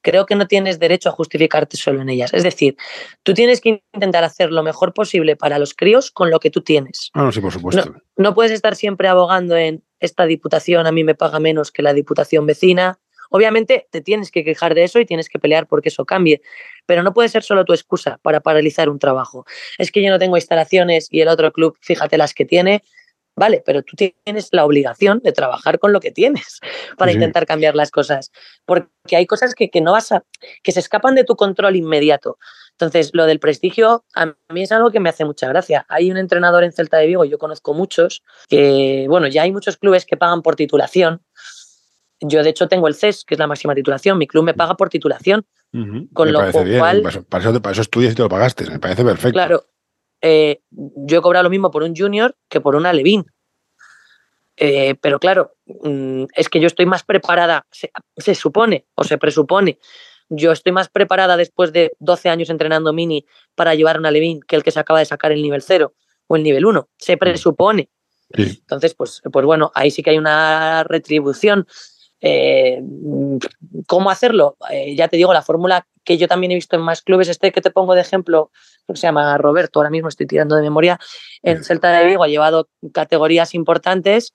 creo que no tienes derecho a justificarte solo en ellas. Es decir, tú tienes que intentar hacer lo mejor posible para los críos con lo que tú tienes. Ah, sí, por supuesto. No, no, puedes estar siempre abogando en esta diputación a mí me paga menos que la diputación vecina, Obviamente te tienes que quejar de eso y tienes que pelear porque eso cambie, pero no puede ser solo tu excusa para paralizar un trabajo. Es que yo no tengo instalaciones y el otro club, fíjate las que tiene. Vale, pero tú tienes la obligación de trabajar con lo que tienes para intentar cambiar las cosas, porque hay cosas que, que no vas a, que se escapan de tu control inmediato. Entonces, lo del prestigio a mí es algo que me hace mucha gracia. Hay un entrenador en Celta de Vigo, yo conozco muchos, que, bueno, ya hay muchos clubes que pagan por titulación, yo, de hecho, tengo el CES, que es la máxima titulación. Mi club me paga por titulación. Con lo cual. Para eso, para estudias y te lo pagaste. Me parece perfecto. Claro. Eh, yo he cobrado lo mismo por un junior que por una Levin. Eh, pero claro, mm, es que yo estoy más preparada, se, supone o se presupone, yo estoy más preparada después de 12 años entrenando mini para llevar una Levin que el que se acaba de sacar el nivel 0 o el nivel 1. Se presupone. Entonces, pues, pues bueno, ahí sí que hay una retribución. Eh, ¿Cómo hacerlo? Eh, ya te digo, la fórmula que yo también he visto en más clubes, este que te pongo de ejemplo, que se llama Roberto, ahora mismo estoy tirando de memoria, en Celta de Vigo ha llevado categorías importantes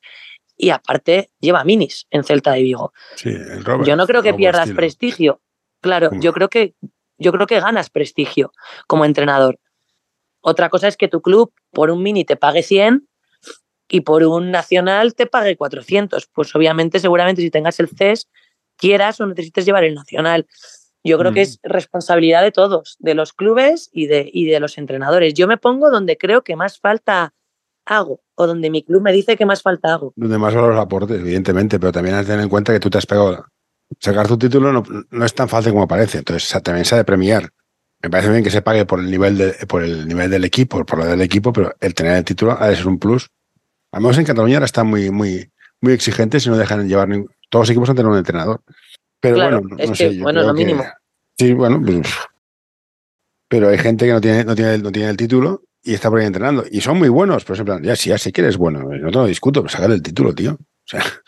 y aparte lleva minis en Celta de Vigo. yo no creo que pierdas prestigio. Claro, yo creo que yo creo que ganas prestigio como entrenador. Otra cosa es que tu club por un mini te pague 100 y por un nacional te pague 400. Pues obviamente, seguramente si tengas el CES, quieras o necesites llevar el nacional. Yo creo que es responsabilidad de todos, de los clubes y de, y de los entrenadores. Yo me pongo donde creo que más falta hago o donde mi club me dice que más falta hago. Donde más los aportes, evidentemente, pero también hay que tener en cuenta que tú te has pegado. Sacar tu título no, no es tan fácil como parece, entonces también se ha de premiar. Me parece bien que se pague por el nivel, de, por el nivel del equipo, por lo del equipo, pero el tener el título ha de ser un plus Además, en Cataluña ahora están muy, muy, muy exigentes y no dejan llevar. Todos los equipos han tener un entrenador. Pero bueno, no, sé. bueno, lo mínimo. sí, bueno, pues, pero hay gente que no tiene, no tiene, no tiene el título y está por ahí entrenando. Y son muy buenos, por ejemplo, ya si ya sé que eres bueno, no te lo discuto, pero sacar el título, tío.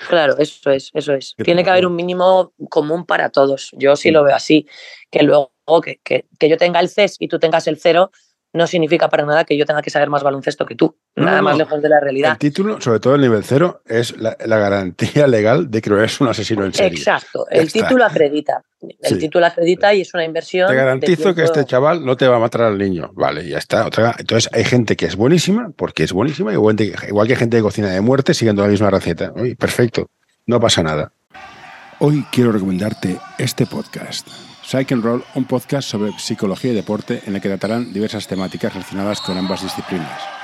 Claro, eso es, eso es. Tiene que haber un mínimo común para todos. Yo sí, lo veo así. Que luego que, que, que, yo tenga el CES y tú tengas el cero, no significa para nada que yo tenga que saber más baloncesto que tú. Nada más lejos de la realidad. El título, sobre todo el nivel cero, es la, garantía legal de que no eres un asesino en serie. Exacto, el título acredita. El título acredita y es una inversión. Te garantizo que este chaval no te va a matar al niño. Vale, ya está. Otra, entonces hay gente que es buenísima, porque es buenísima, igual, igual que gente de cocina de muerte siguiendo la misma receta. perfecto, no pasa nada. Hoy quiero recomendarte este podcast. Psych and Roll, un podcast sobre psicología y deporte en el que tratarán diversas temáticas relacionadas con ambas disciplinas.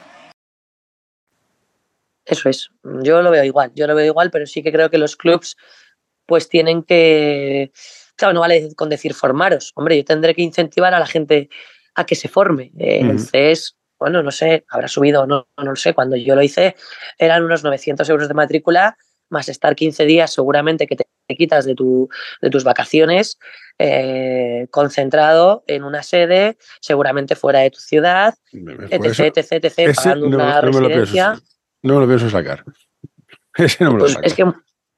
Eso es, yo lo veo igual, yo lo veo igual, pero sí que creo que los clubs pues tienen que, claro, no vale con decir formaros, hombre, yo tendré que incentivar a la gente a que se forme. Eh, el CES, bueno, no sé, habrá subido, no, no lo sé, cuando yo lo hice eran unos 900 euros de matrícula más estar 15 días seguramente que te quitas de, tu, de tus vacaciones, eh, concentrado en una sede, seguramente fuera de tu ciudad, etc, etc, etc, pagando una residencia. No me lo pienso sacar. Ese no me lo pues Es que,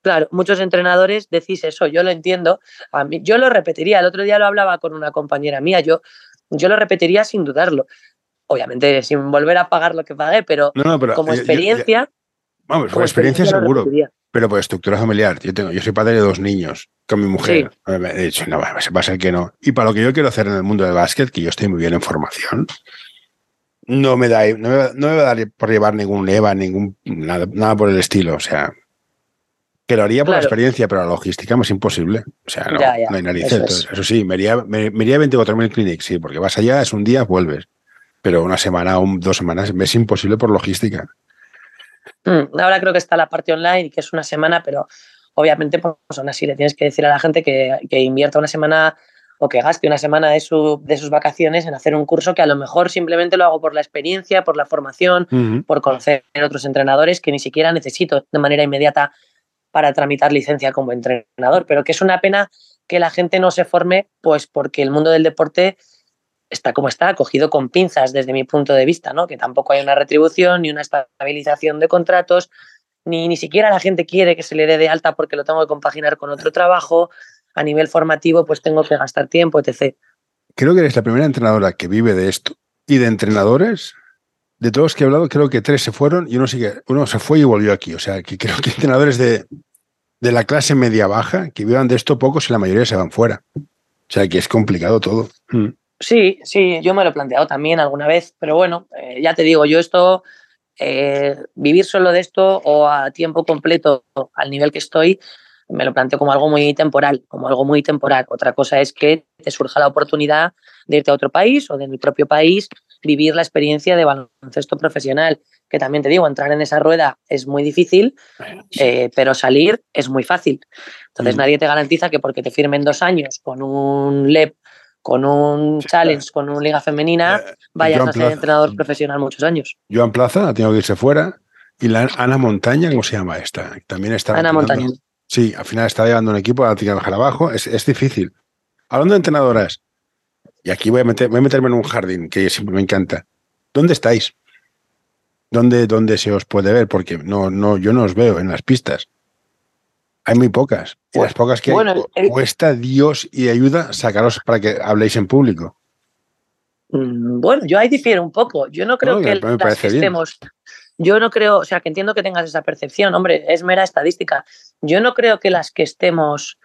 claro, muchos entrenadores decís eso, yo lo entiendo. A mí, yo lo repetiría, el otro día lo hablaba con una compañera mía, yo, yo lo repetiría sin dudarlo. Obviamente sin volver a pagar lo que pagué, pero, como experiencia... vamos, como experiencia, seguro. Pero por estructura familiar, yo tengo, yo soy padre de dos niños con mi mujer. He dicho, no, va a ser que no. Y para lo que yo quiero hacer en el mundo del básquet, que yo estoy muy bien en formación, no me da, no me, va a dar por llevar ningún EVA, ningún nada, por el estilo. O sea, que lo haría por la experiencia, pero la logística es imposible. O sea, no, no hay narices. Eso, sí, me iría, me, me iría 24.000 clinics, sí, porque vas allá, es un día, vuelves. Pero una semana o dos semanas es imposible por logística. Mm, ahora creo que está la parte online, que es una semana, pero obviamente, pues aún así le tienes que decir a la gente que, invierta una semana o que gaste una semana de, su, de sus vacaciones en hacer un curso que a lo mejor simplemente lo hago por la experiencia, por la formación, por conocer otros entrenadores que ni siquiera necesito de manera inmediata para tramitar licencia como entrenador, pero que es una pena que la gente no se forme, pues porque el mundo del deporte está como está, cogido con pinzas desde mi punto de vista, ¿no? Que tampoco hay una retribución ni una estabilización de contratos, ni ni siquiera la gente quiere que se le dé de alta porque lo tengo que compaginar con otro trabajo. A nivel formativo, pues tengo que gastar tiempo, etc. Creo que eres la primera entrenadora que vive de esto. Y de entrenadores, de todos que he hablado, creo que tres se fueron y uno sigue, uno se fue y volvió aquí. O sea, que creo que entrenadores de, de la clase media baja que vivan de esto pocos y la mayoría se van fuera. O sea, que es complicado todo. Mm. Sí, sí, yo me lo he planteado también alguna vez, pero bueno, eh, ya te digo, yo esto, eh, vivir solo de esto o a tiempo completo al nivel que estoy, me lo planteo como algo muy temporal, como algo muy temporal. Otra cosa es que te surja la oportunidad de irte a otro país o de mi propio país, vivir la experiencia de baloncesto profesional, que también te digo, entrar en esa rueda es muy difícil, eh, pero salir es muy fácil. Entonces mm. nadie te garantiza que porque te firmen dos años con un LEP con un challenge, con una liga femenina, eh, vayas a ser entrenador profesional muchos años. Joan Plaza ha tenido que irse fuera. Y la Ana Montaña, ¿cómo se llama esta? También está. Ana Montaña. Sí, al final está llevando un equipo, a tirar bajar abajo. Es, es, difícil. Hablando de entrenadoras, y aquí voy a, meter, voy a meterme en un jardín que siempre me encanta. ¿Dónde estáis? ¿Dónde, ¿Dónde se os puede ver? Porque no, no, yo no os veo en las pistas. Hay muy pocas. Y las pocas que hay, cuesta Dios y ayuda sacaros para que habléis en público. Mm, bueno, yo ahí difiero un poco. Yo no creo que las que estemos. Yo no creo, o sea, que entiendo que tengas esa percepción, hombre, es mera estadística. Yo no creo que las que estemos,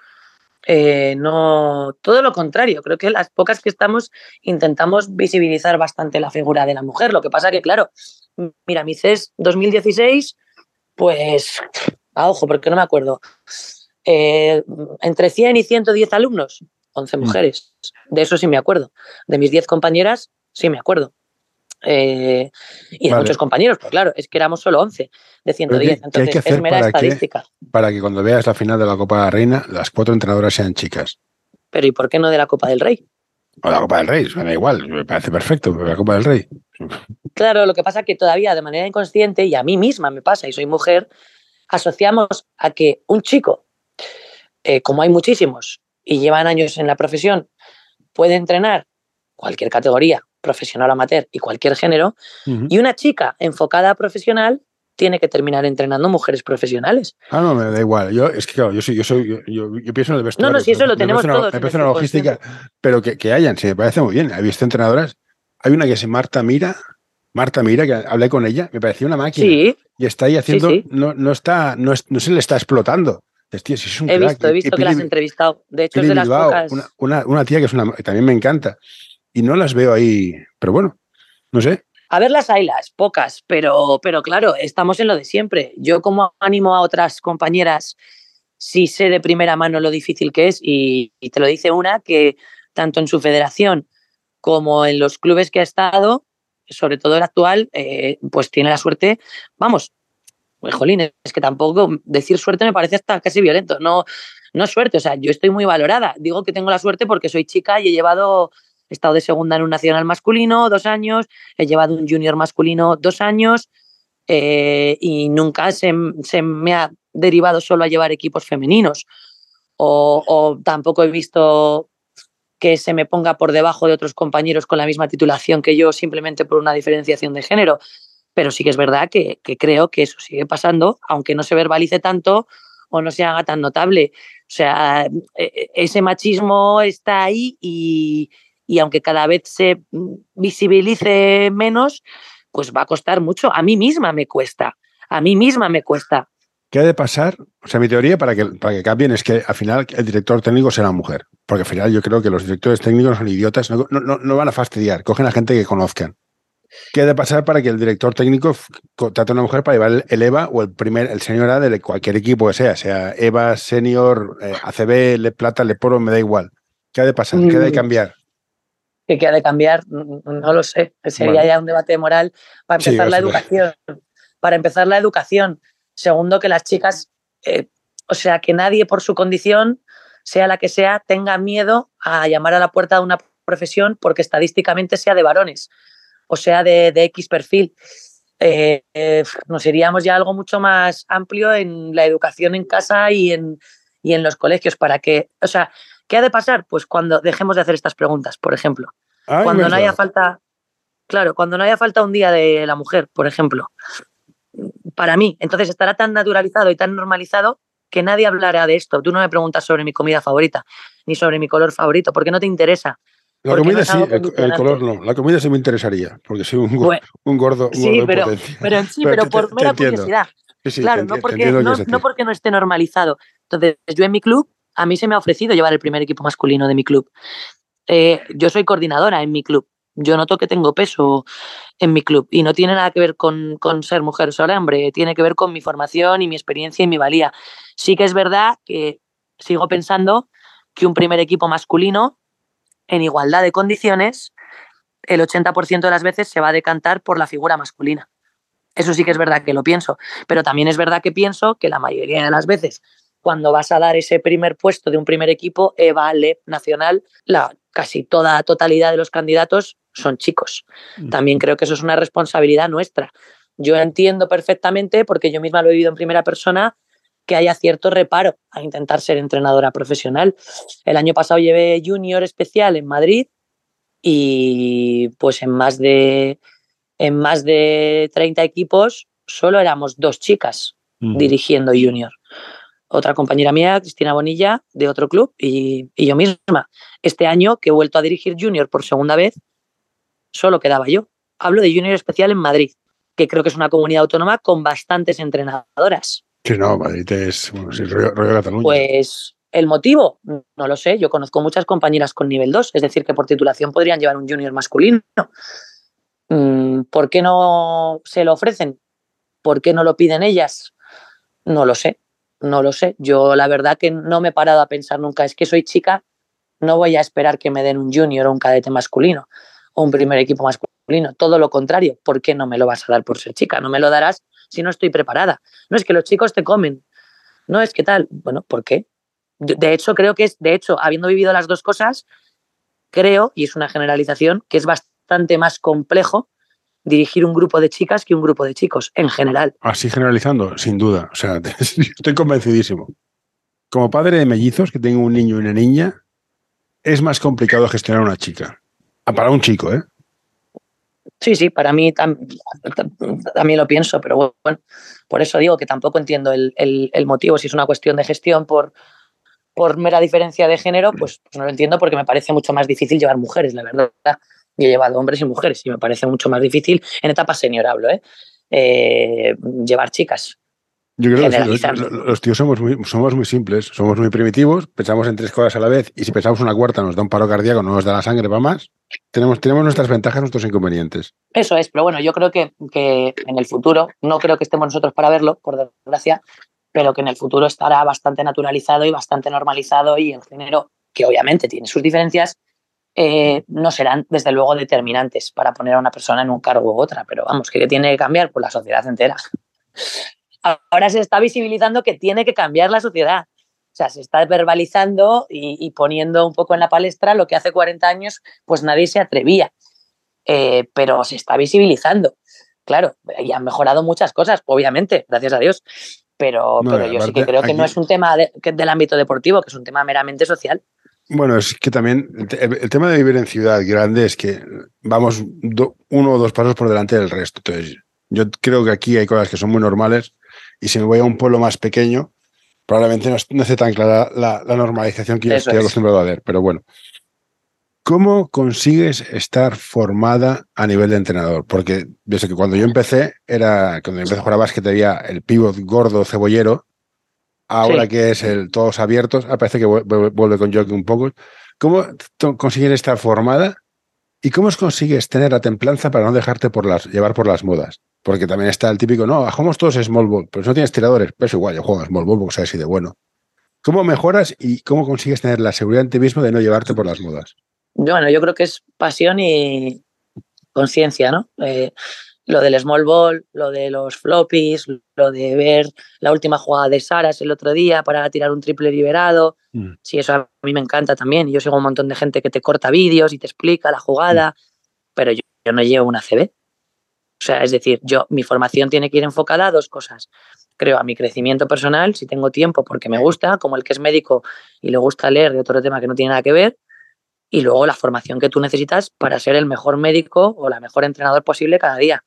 eh, no, todo lo contrario, creo que las pocas que estamos intentamos visibilizar bastante la figura de la mujer. Lo que pasa que, claro, mira, mi CES 2016, pues a ojo, porque no me acuerdo, eh, entre 100 y 110 alumnos, 11 mm. mujeres. De eso sí me acuerdo. De mis 10 compañeras, sí me acuerdo. Eh, y de muchos compañeros, pues claro, es que éramos solo 11 de 110. Entonces, es mera estadística. para que cuando veas la final de la Copa de la Reina, las cuatro entrenadoras sean chicas. Pero ¿y por qué no de la Copa del Rey? O la Copa del Rey, suena igual, me parece perfecto, la Copa del Rey. Claro, lo que pasa es que todavía de manera inconsciente, y a mí misma me pasa, y soy mujer, asociamos a que un chico, eh, como hay muchísimos y llevan años en la profesión, puede entrenar cualquier categoría, profesional amateur y cualquier género, y una chica enfocada a profesional tiene que terminar entrenando mujeres profesionales. Ah, no, me da igual. Yo, es que claro, yo, soy, yo, soy, yo, pienso en el vestuario. No, no, si eso lo tenemos todos. Me parece una logística, pero que, que, hayan, sí, me parece muy bien. He visto entrenadoras. Hay una que se Marta Mira, Marta Mira, que hablé con ella, me parecía una máquina. Sí. Y está ahí haciendo, No, no, está, no, no, se le está explotando. he visto, he visto que la has entrevistado. De hecho, es de las pocas. Una, una, tía que es una, también me encanta. Y no las veo ahí, pero bueno, no sé. A ver las haylas, pocas, pero, pero claro, estamos en lo de siempre. Yo como animo a otras compañeras, si sé de primera mano lo difícil que es, y, te lo dice una que tanto en su federación como en los clubes que ha estado, sobre todo el actual, eh, pues tiene la suerte, vamos, pues, jolín, es que tampoco decir suerte me parece hasta casi violento, no, no es suerte, o sea, yo estoy muy valorada, digo que tengo la suerte porque soy chica y he llevado He estado de segunda en un nacional masculino dos años, he llevado un junior masculino dos años eh, y nunca se, me ha derivado solo a llevar equipos femeninos. O, tampoco he visto que se me ponga por debajo de otros compañeros con la misma titulación que yo simplemente por una diferenciación de género. Pero sí que es verdad que, que creo que eso sigue pasando, aunque no se verbalice tanto o no se haga tan notable. O sea, e, e, ese machismo está ahí y, y aunque cada vez se visibilice menos, pues va a costar mucho. A mí misma me cuesta, a mí misma me cuesta. ¿Qué ha de pasar? O sea, mi teoría para que, para que cambien es que al final el director técnico será mujer. Porque al final yo creo que los directores técnicos son idiotas, no, no, van a fastidiar, cogen a gente que conozcan. ¿Qué ha de pasar para que el director técnico trate a una mujer para llevar el, EVA o el primer, el senior A de cualquier equipo que sea, sea EVA, senior, eh, ACB, Le Plata, Le Poro, me da igual. ¿Qué ha de pasar? ¿Qué ha de mm. cambiar? Que ha de cambiar, no lo sé. Sería ya un debate moral para empezar la educación. Para empezar la educación. Segundo, que las chicas, eh, o sea, que nadie por su condición, sea la que sea, tenga miedo a llamar a la puerta de una profesión porque estadísticamente sea de varones o sea de, X perfil. Eh, eh, nos iríamos ya algo mucho más amplio en la educación en casa y en, y en los colegios para que, o sea, ¿Qué ha de pasar? Pues cuando dejemos de hacer estas preguntas, por ejemplo. cuando no haya falta, claro, cuando no haya falta un día de la mujer, por ejemplo. Para mí, entonces estará tan naturalizado y tan normalizado que nadie hablará de esto. Tú no me preguntas sobre mi comida favorita, ni sobre mi color favorito, porque no te interesa. La comida sí, el, color no. La comida sí me interesaría, porque soy un, gordo, sí, pero, sí, pero, por mera curiosidad. claro, no, porque, no porque no esté normalizado. Entonces, yo en mi club a mí se me ha ofrecido llevar el primer equipo masculino de mi club. Eh, yo soy coordinadora en mi club. Yo noto que tengo peso en mi club y no tiene nada que ver con, ser mujer o hombre, tiene que ver con mi formación y mi experiencia y mi valía. Sí que es verdad que sigo pensando que un primer equipo masculino, en igualdad de condiciones, el 80% de las veces se va a decantar por la figura masculina. Eso sí que es verdad que lo pienso, pero también es verdad que pienso que la mayoría de las veces cuando vas a dar ese primer puesto de un primer equipo, EVA, LEP, Nacional, la casi toda totalidad de los candidatos son chicos. También creo que eso es una responsabilidad nuestra. Yo entiendo perfectamente, porque yo misma lo he vivido en primera persona, que haya cierto reparo a intentar ser entrenadora profesional. El año pasado llevé junior especial en Madrid y pues en más de, en más de 30 equipos solo éramos dos chicas dirigiendo junior otra compañera mía, Cristina Bonilla, de otro club, y, yo misma. Este año que he vuelto a dirigir Junior por segunda vez, solo quedaba yo. Hablo de Junior Especial en Madrid, que creo que es una comunidad autónoma con bastantes entrenadoras. Sí, no, Madrid es bueno, rollo, Cataluña. Pues el motivo, no lo sé. Yo conozco muchas compañeras con nivel 2, es decir, que por titulación podrían llevar un Junior masculino. Mm, ¿Por qué no se lo ofrecen? ¿Por qué no lo piden ellas? No lo sé no lo sé. Yo la verdad que no me he parado a pensar nunca, es que soy chica, no voy a esperar que me den un junior o un cadete masculino o un primer equipo masculino. Todo lo contrario, ¿por qué no me lo vas a dar por ser chica? No me lo darás si no estoy preparada. No es que los chicos te comen. No es que tal. Bueno, ¿por qué? De hecho, creo que es, de hecho, habiendo vivido las dos cosas, creo, y es una generalización, que es bastante más complejo dirigir un grupo de chicas que un grupo de chicos, en general. Así generalizando, sin duda. O sea, estoy convencidísimo. Como padre de mellizos, que tengo un niño y una niña, es más complicado gestionar una chica. Ah, para un chico, ¿eh? Sí, sí, para mí también lo pienso, pero bueno, por eso digo que tampoco entiendo el, motivo. Si es una cuestión de gestión por, por mera diferencia de género, pues, pues no lo entiendo porque me parece mucho más difícil llevar mujeres, la verdad y he llevado hombres y mujeres y me parece mucho más difícil en etapa senior hablo, ¿eh? Eh, llevar chicas. Yo creo que los, tíos somos muy, somos muy simples, somos muy primitivos, pensamos en tres cosas a la vez y si pensamos una cuarta nos da un paro cardíaco, no nos da la sangre va más. Tenemos, tenemos nuestras ventajas, nuestros inconvenientes. Eso es, pero bueno, yo creo que, que en el futuro, no creo que estemos nosotros para verlo, por desgracia, pero que en el futuro estará bastante naturalizado y bastante normalizado y el género, que obviamente tiene sus diferencias, eh, no serán desde luego determinantes para poner a una persona en un cargo u otra, pero vamos, que tiene que cambiar por la sociedad entera. Ahora se está visibilizando que tiene que cambiar la sociedad. O sea, se está verbalizando y, poniendo un poco en la palestra lo que hace 40 años pues nadie se atrevía. Eh, pero se está visibilizando. Claro, y han mejorado muchas cosas, obviamente, gracias a Dios. Pero, pero yo sí que creo que no es un tema del ámbito deportivo, que es un tema meramente social. Bueno, es que también el, tema de vivir en ciudad grande es que vamos uno o dos pasos por delante del resto. Entonces, yo creo que aquí hay cosas que son muy normales y si me voy a un pueblo más pequeño, probablemente no, esté tan clara la, normalización que yo estoy acostumbrado a ver. Pero bueno, ¿cómo consigues estar formada a nivel de entrenador? Porque desde que cuando yo empecé, era cuando empecé a jugar a básquet había el pivot gordo cebollero ahora que es el todos abiertos, ah, parece que vuelve con jockey un poco. ¿Cómo consigues estar formada y cómo consigues tener la templanza para no dejarte por las, llevar por las modas? Porque también está el típico, no, jugamos todos small ball, pero si no tienes tiradores, pero es igual, yo juego small ball porque sabes si de bueno. ¿Cómo mejoras y cómo consigues tener la seguridad en ti mismo de no llevarte por las modas? Bueno, yo creo que es pasión y conciencia, ¿no? Eh, lo del small ball, lo de los floppies, lo de ver la última jugada de Saras el otro día para tirar un triple liberado. Mm. Sí, eso a mí me encanta también. Yo sigo un montón de gente que te corta vídeos y te explica la jugada, mm. pero yo, no llevo una CB. O sea, es decir, yo mi formación tiene que ir enfocada a dos cosas. Creo a mi crecimiento personal, si tengo tiempo porque me gusta, como el que es médico y le gusta leer de otro tema que no tiene nada que ver, y luego la formación que tú necesitas para ser el mejor médico o la mejor entrenador posible cada día.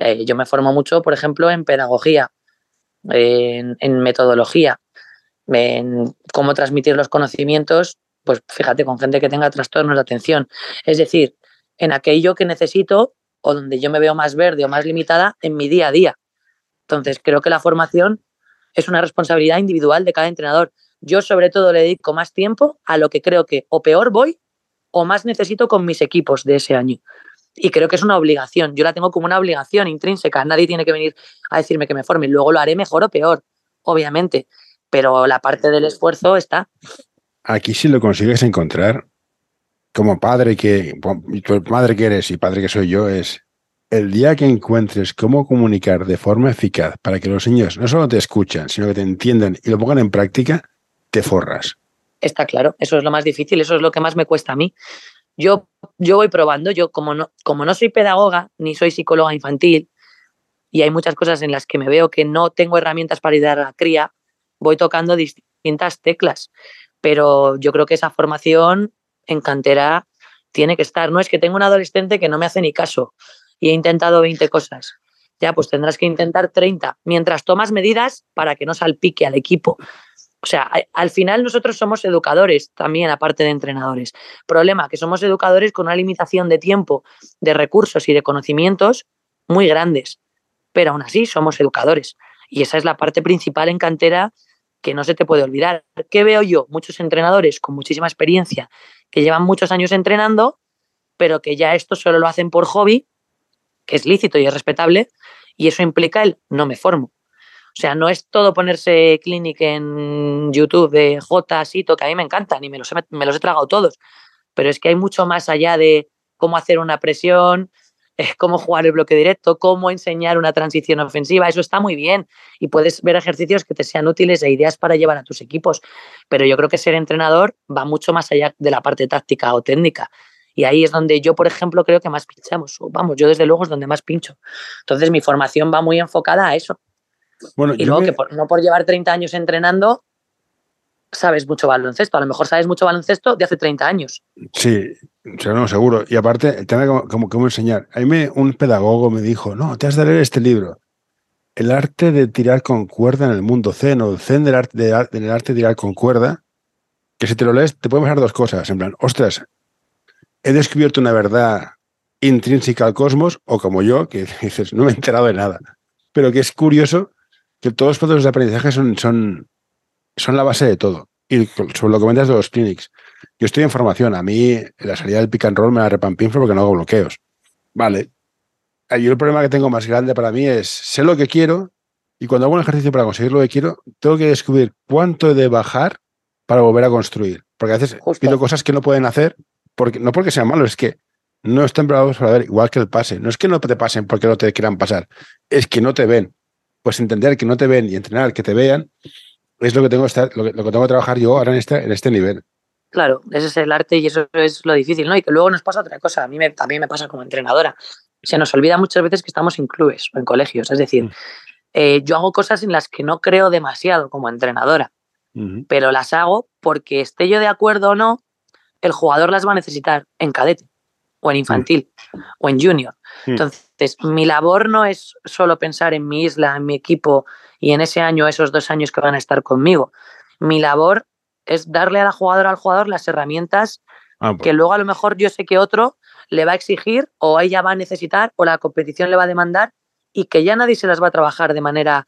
Eh, yo me formo mucho, por ejemplo, en pedagogía, en, metodología, en cómo transmitir los conocimientos, pues fíjate, con gente que tenga trastornos de atención. Es decir, en aquello que necesito o donde yo me veo más verde o más limitada en mi día a día. Entonces, creo que la formación es una responsabilidad individual de cada entrenador. Yo sobre todo le dedico más tiempo a lo que creo que o peor voy o más necesito con mis equipos de ese año y creo que es una obligación. Yo la tengo como una obligación intrínseca. Nadie tiene que venir a decirme que me forme. Luego lo haré mejor o peor, obviamente, pero la parte del esfuerzo está. Aquí si lo consigues encontrar, como padre que, tu madre que eres y padre que soy yo, es el día que encuentres cómo comunicar de forma eficaz para que los niños no solo te escuchan, sino que te entiendan y lo pongan en práctica, te forras. Está claro, eso es lo más difícil, eso es lo que más me cuesta a mí. Yo, yo voy probando, yo como no, como no soy pedagoga ni soy psicóloga infantil y hay muchas cosas en las que me veo que no tengo herramientas para ayudar a la cría, voy tocando distintas teclas. Pero yo creo que esa formación en cantera tiene que estar. No es que tengo un adolescente que no me hace ni caso y he intentado 20 cosas. Ya, pues tendrás que intentar 30, mientras tomas medidas para que no salpique al equipo. O sea, al final nosotros somos educadores también, aparte de entrenadores. Problema, que somos educadores con una limitación de tiempo, de recursos y de conocimientos muy grandes. Pero aún así somos educadores. Y esa es la parte principal en cantera que no se te puede olvidar. ¿Qué veo yo? Muchos entrenadores con muchísima experiencia que llevan muchos años entrenando, pero que ya esto solo lo hacen por hobby, que es lícito y es respetable, y eso implica el no me formo. O sea, no es todo ponerse clinic en YouTube de J, Sito, que a mí me encantan y me los, he, me los he tragado todos. Pero es que hay mucho más allá de cómo hacer una presión, eh, cómo jugar el bloque directo, cómo enseñar una transición ofensiva. Eso está muy bien y puedes ver ejercicios que te sean útiles e ideas para llevar a tus equipos. Pero yo creo que ser entrenador va mucho más allá de la parte táctica o técnica. Y ahí es donde yo, por ejemplo, creo que más pinchamos. Vamos, yo desde luego es donde más pincho. Entonces mi formación va muy enfocada a eso, y luego que no por llevar 30 años entrenando, sabes mucho baloncesto. A lo mejor sabes mucho baloncesto de hace 30 años. Sí, no, seguro. Y aparte, tener como, como, enseñar. A mí un pedagogo me dijo, no, te has de leer este libro. El arte de tirar con cuerda en el mundo zen o el zen del arte de, arte de tirar con cuerda, que si te lo lees te pueden pasar dos cosas. En plan, ostras, he descubierto una verdad intrínseca al cosmos, o como yo, que dices, no me he enterado de nada. Pero que es curioso que todos los procesos de aprendizaje son, son, son la base de todo. Y sobre lo que comentas de los clinics, yo estoy en formación. A mí la salida del pick and roll me la repampinflo porque no hago bloqueos. Vale. Yo el problema que tengo más grande para mí es sé lo que quiero y cuando hago un ejercicio para conseguir lo que quiero, tengo que descubrir cuánto he de bajar para volver a construir. Porque a veces pido cosas que no pueden hacer, porque, no porque sean malos, es que no están preparados para ver, igual que el pase. No es que no te pasen porque no te quieran pasar, es que no te ven. Pues entender que no te ven y entrenar que te vean es lo que tengo que, estar, lo que, tengo que trabajar yo ahora en este, en este nivel. Claro, ese es el arte y eso es lo difícil, ¿no? Y que luego nos pasa otra cosa. A mí me, también me pasa como entrenadora. Se nos olvida muchas veces que estamos en clubes o en colegios. Es decir, mm. eh, yo hago cosas en las que no creo demasiado como entrenadora, pero las hago porque esté yo de acuerdo o no, el jugador las va a necesitar en cadete o en infantil o en junior. Mm. Entonces, mi labor no es solo pensar en mi isla, en mi equipo y en ese año, esos dos años que van a estar conmigo. Mi labor es darle a la jugadora al jugador las herramientas ah, pues. que luego a lo mejor yo sé que otro le va a exigir o ella va a necesitar o la competición le va a demandar y que ya nadie se las va a trabajar de manera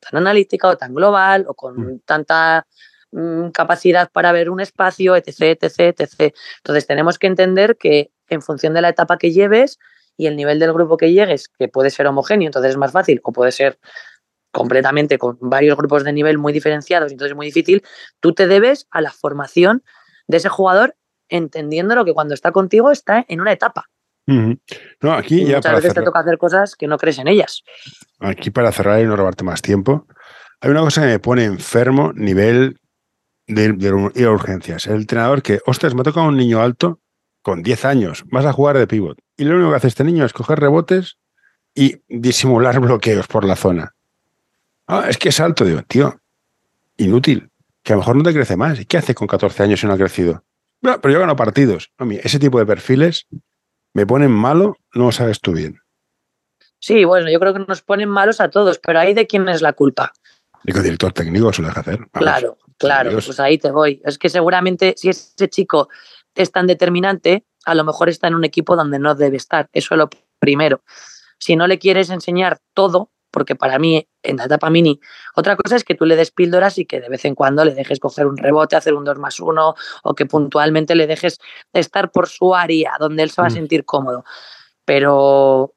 tan analítica o tan global o con mm. tanta mm, capacidad para ver un espacio, etc, etc, etc. Entonces tenemos que entender que en función de la etapa que lleves y el nivel del grupo que llegues, que puede ser homogéneo, entonces es más fácil, o puede ser completamente con varios grupos de nivel muy diferenciados, entonces es muy difícil, tú te debes a la formación de ese jugador entendiendo lo que cuando está contigo está en una etapa. No, aquí ya muchas veces te toca hacer cosas que no crees en ellas. Aquí para cerrar y no robarte más tiempo, hay una cosa que me pone enfermo, nivel de, ir a urgencias. El entrenador que, ostras, me ha tocado un niño alto con 10 años, vas a jugar de pivot. Y lo único que hace este niño es coger rebotes y disimular bloqueos por la zona. Ah, es que es alto, digo, tío, inútil, que a lo mejor no te crece más. ¿Y qué hace con 14 años si no ha crecido? pero yo gano partidos. A mí, ese tipo de perfiles me ponen malo, no lo sabes tú bien. Sí, bueno, yo creo que nos ponen malos a todos, pero ahí de quién es la culpa. Digo, director técnico suele hacer. claro, claro, pues ahí te voy. Es que seguramente si ese chico es tan determinante, a lo mejor está en un equipo donde no debe estar. Eso es lo primero. Si no le quieres enseñar todo, porque para mí en la etapa mini, otra cosa es que tú le des píldoras y que de vez en cuando le dejes coger un rebote, hacer un 2 más 1 o que puntualmente le dejes estar por su área donde él se va a mm. sentir cómodo. Pero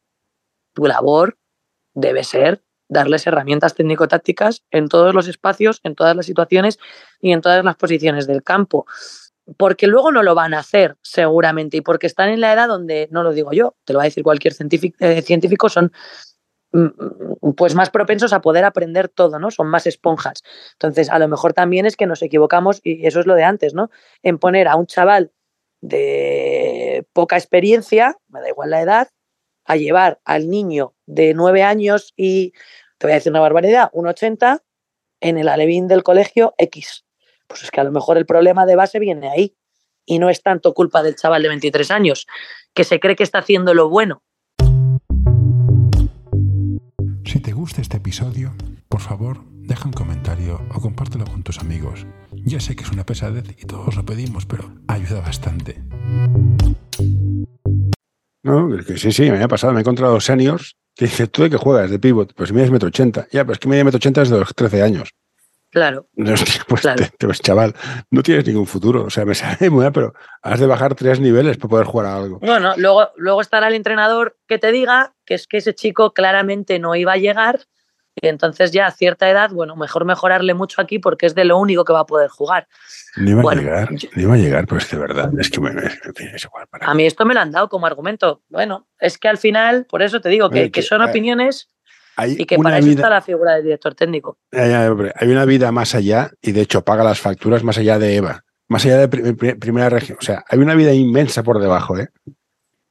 tu labor debe ser darles herramientas técnico-tácticas en todos los espacios, en todas las situaciones y en todas las posiciones del campo. Porque luego no lo van a hacer, seguramente, y porque están en la edad donde, no lo digo yo, te lo va a decir cualquier científico, eh, científico son Mm, mm, pues más propensos a poder aprender todo, ¿no? Son más esponjas. Entonces, a lo mejor también es que nos equivocamos, y eso es lo de antes, ¿no? En poner a un chaval de poca experiencia, me da igual la edad, a llevar al niño de nueve años y, te voy a decir una barbaridad, un 80 en el alevín del colegio X. Pues es que a lo mejor el problema de base viene ahí y no es tanto culpa del chaval de 23 años, que se cree que está haciendo lo bueno, si te gusta este episodio, por favor, deja un comentario o compártelo con tus amigos. Ya sé que es una pesadez y todos lo pedimos, pero ayuda bastante. No, que sí, sí, me ha pasado. Me he encontrado seniors que dicen, ¿tú de qué juegas? De pivot. Pues mides metro ochenta. Ya, pero es que media metro ochenta es de los 13 años. Claro. pues, pues, chaval, no tienes ningún futuro. O sea, me sale muy bien, pero has de bajar tres niveles para poder jugar a algo. Bueno, luego, luego estará el entrenador que te diga que es que ese chico claramente no iba a llegar y entonces ya a cierta edad, bueno, mejor mejorarle mucho aquí porque es de lo único que va a poder jugar. Ni iba a llegar, ni iba a llegar, pues de verdad, es que bueno, es, igual para A mí esto me lo han dado como argumento. Bueno, es que al final, por eso te digo que, que son opiniones y que para eso está la figura del director técnico. hay una vida más allá y de hecho paga las facturas más allá de Eva, más allá de primera región. O sea, hay una vida inmensa por debajo, ¿eh?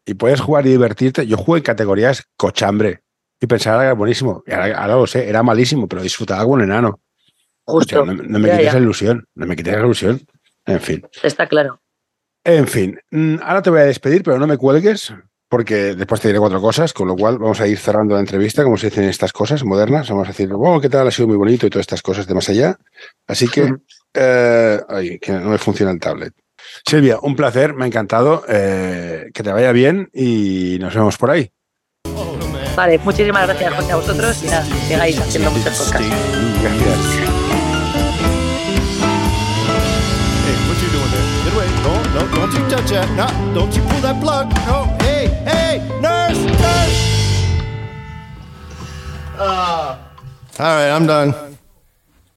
Y puedes jugar y divertirte. Yo jugué en categorías cochambre y pensaba que era buenísimo. Y ahora, lo sé, era malísimo, pero disfrutaba como un enano. Justo. no, me quites la ilusión, no me quites la ilusión. En fin. Está claro. En fin, mm, ahora te voy a despedir, pero no me cuelgues, porque después te diré cuatro cosas, con lo cual vamos a ir cerrando la entrevista, como se dicen estas cosas modernas. Vamos a decir, bueno, ¿qué tal? Ha sido muy bonito y todas estas cosas de más allá. Así que, eh, ay, que no me funciona el tablet. Silvia, un placer, me ha encantado. Eh, que te vaya bien y nos vemos por ahí. Oh, Vale, muchísimas gracias, José, a vosotros y nada, sigáis haciendo muchas cosas. Gracias. No, no, don't you touch that. No, don't you pull that plug. No, Uh, all right, I'm done.